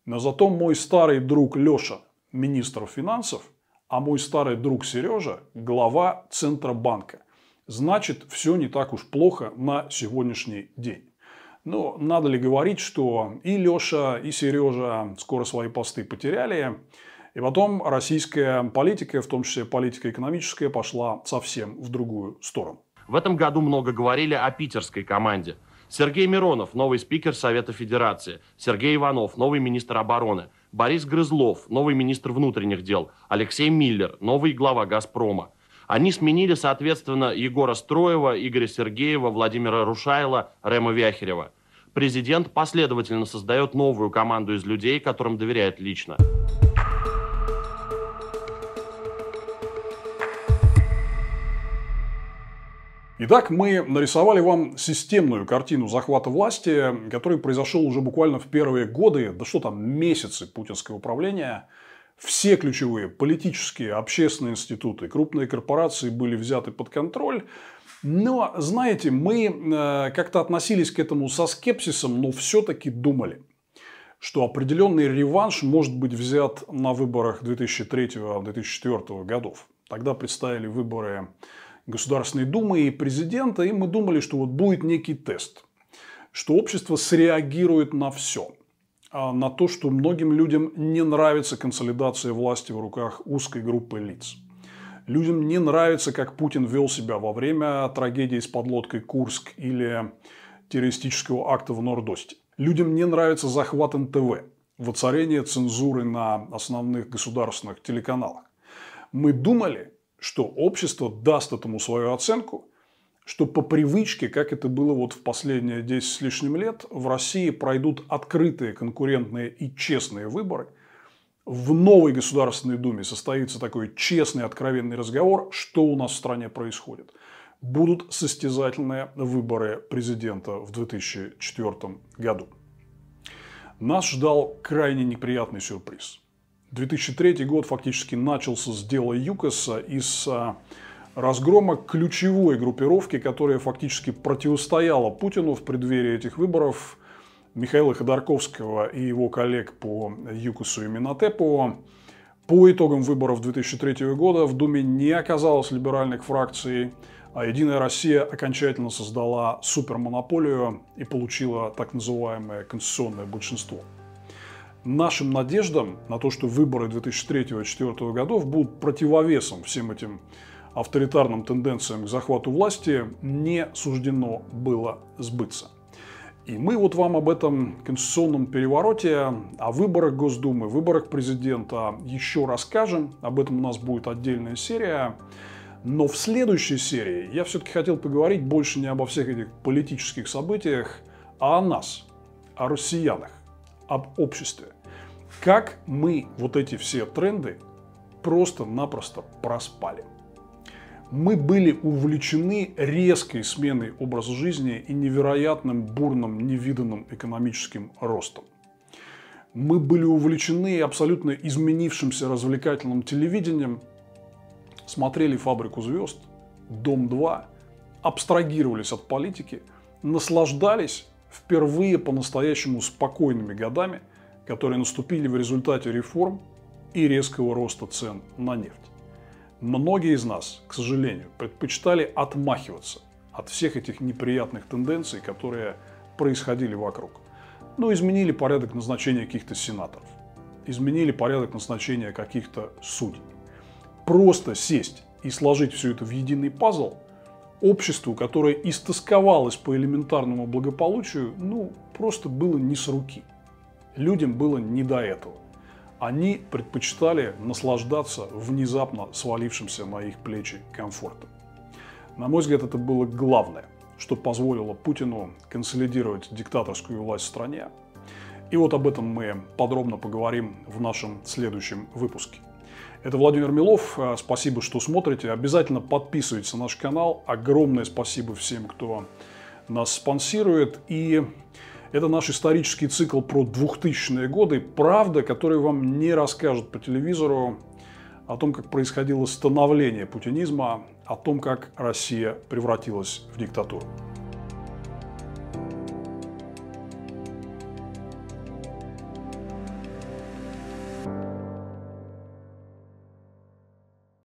но зато мой старый друг Леша, министр финансов, а мой старый друг Сережа, глава Центробанка. Значит, все не так уж плохо на сегодняшний день. Но надо ли говорить, что и Леша, и Сережа скоро свои посты потеряли, И потом российская политика, в том числе политика экономическая, пошла совсем в другую сторону. В этом году много говорили о питерской команде. Сергей Миронов, новый спикер Совета Федерации. Сергей Иванов, новый министр обороны. Борис Грызлов, новый министр внутренних дел. Алексей Миллер, новый глава «Газпрома». Они сменили, соответственно, Егора Строева, Игоря Сергеева, Владимира Рушайла, Рема Вяхерева. Президент последовательно создает новую команду из людей, которым доверяет лично. Итак, мы нарисовали вам системную картину захвата власти, который произошел уже буквально в первые годы, да что там, месяцы путинского управления. Все ключевые политические, общественные институты, крупные корпорации были взяты под контроль. Но, знаете, мы э, как-то относились к этому со скепсисом, но все-таки думали, что определенный реванш может быть взят на выборах 2003-2004 годов. Тогда представили выборы Государственной Думы и президента, и мы думали, что вот будет некий тест, что общество среагирует на все. А на то, что многим людям не нравится консолидация власти в руках узкой группы лиц. Людям не нравится, как Путин вел себя во время трагедии с подлодкой Курск или террористического акта в Нордосте. Людям не нравится захват НТВ, воцарение цензуры на основных государственных телеканалах. Мы думали, что общество даст этому свою оценку, что по привычке, как это было вот в последние 10 с лишним лет, в России пройдут открытые, конкурентные и честные выборы. В новой Государственной Думе состоится такой честный, откровенный разговор, что у нас в стране происходит. Будут состязательные выборы президента в 2004 году. Нас ждал крайне неприятный сюрприз – 2003 год фактически начался с дела ЮКОСа из а, разгрома ключевой группировки, которая фактически противостояла Путину в преддверии этих выборов, Михаила Ходорковского и его коллег по ЮКОСу и Минотепу. По итогам выборов 2003 года в Думе не оказалось либеральных фракций, а «Единая Россия» окончательно создала супермонополию и получила так называемое конституционное большинство нашим надеждам на то, что выборы 2003-2004 годов будут противовесом всем этим авторитарным тенденциям к захвату власти, не суждено было сбыться. И мы вот вам об этом конституционном перевороте, о выборах Госдумы, выборах президента еще расскажем. Об этом у нас будет отдельная серия. Но в следующей серии я все-таки хотел поговорить больше не обо всех этих политических событиях, а о нас, о россиянах об обществе. Как мы вот эти все тренды просто-напросто проспали. Мы были увлечены резкой сменой образа жизни и невероятным бурным, невиданным экономическим ростом. Мы были увлечены абсолютно изменившимся развлекательным телевидением, смотрели «Фабрику звезд», «Дом-2», абстрагировались от политики, наслаждались впервые по-настоящему спокойными годами, которые наступили в результате реформ и резкого роста цен на нефть. Многие из нас, к сожалению, предпочитали отмахиваться от всех этих неприятных тенденций, которые происходили вокруг. Но изменили порядок назначения каких-то сенаторов, изменили порядок назначения каких-то судей. Просто сесть и сложить все это в единый пазл – обществу, которое истосковалось по элементарному благополучию, ну, просто было не с руки. Людям было не до этого. Они предпочитали наслаждаться внезапно свалившимся на их плечи комфортом. На мой взгляд, это было главное, что позволило Путину консолидировать диктаторскую власть в стране. И вот об этом мы подробно поговорим в нашем следующем выпуске. Это Владимир Милов. Э, спасибо, что смотрите. Обязательно подписывайтесь на наш канал. Огромное спасибо всем, кто нас спонсирует. И это наш исторический цикл про 2000-е годы. Правда, который вам не расскажут по телевизору о том, как происходило становление путинизма, о том, как Россия превратилась в диктатуру.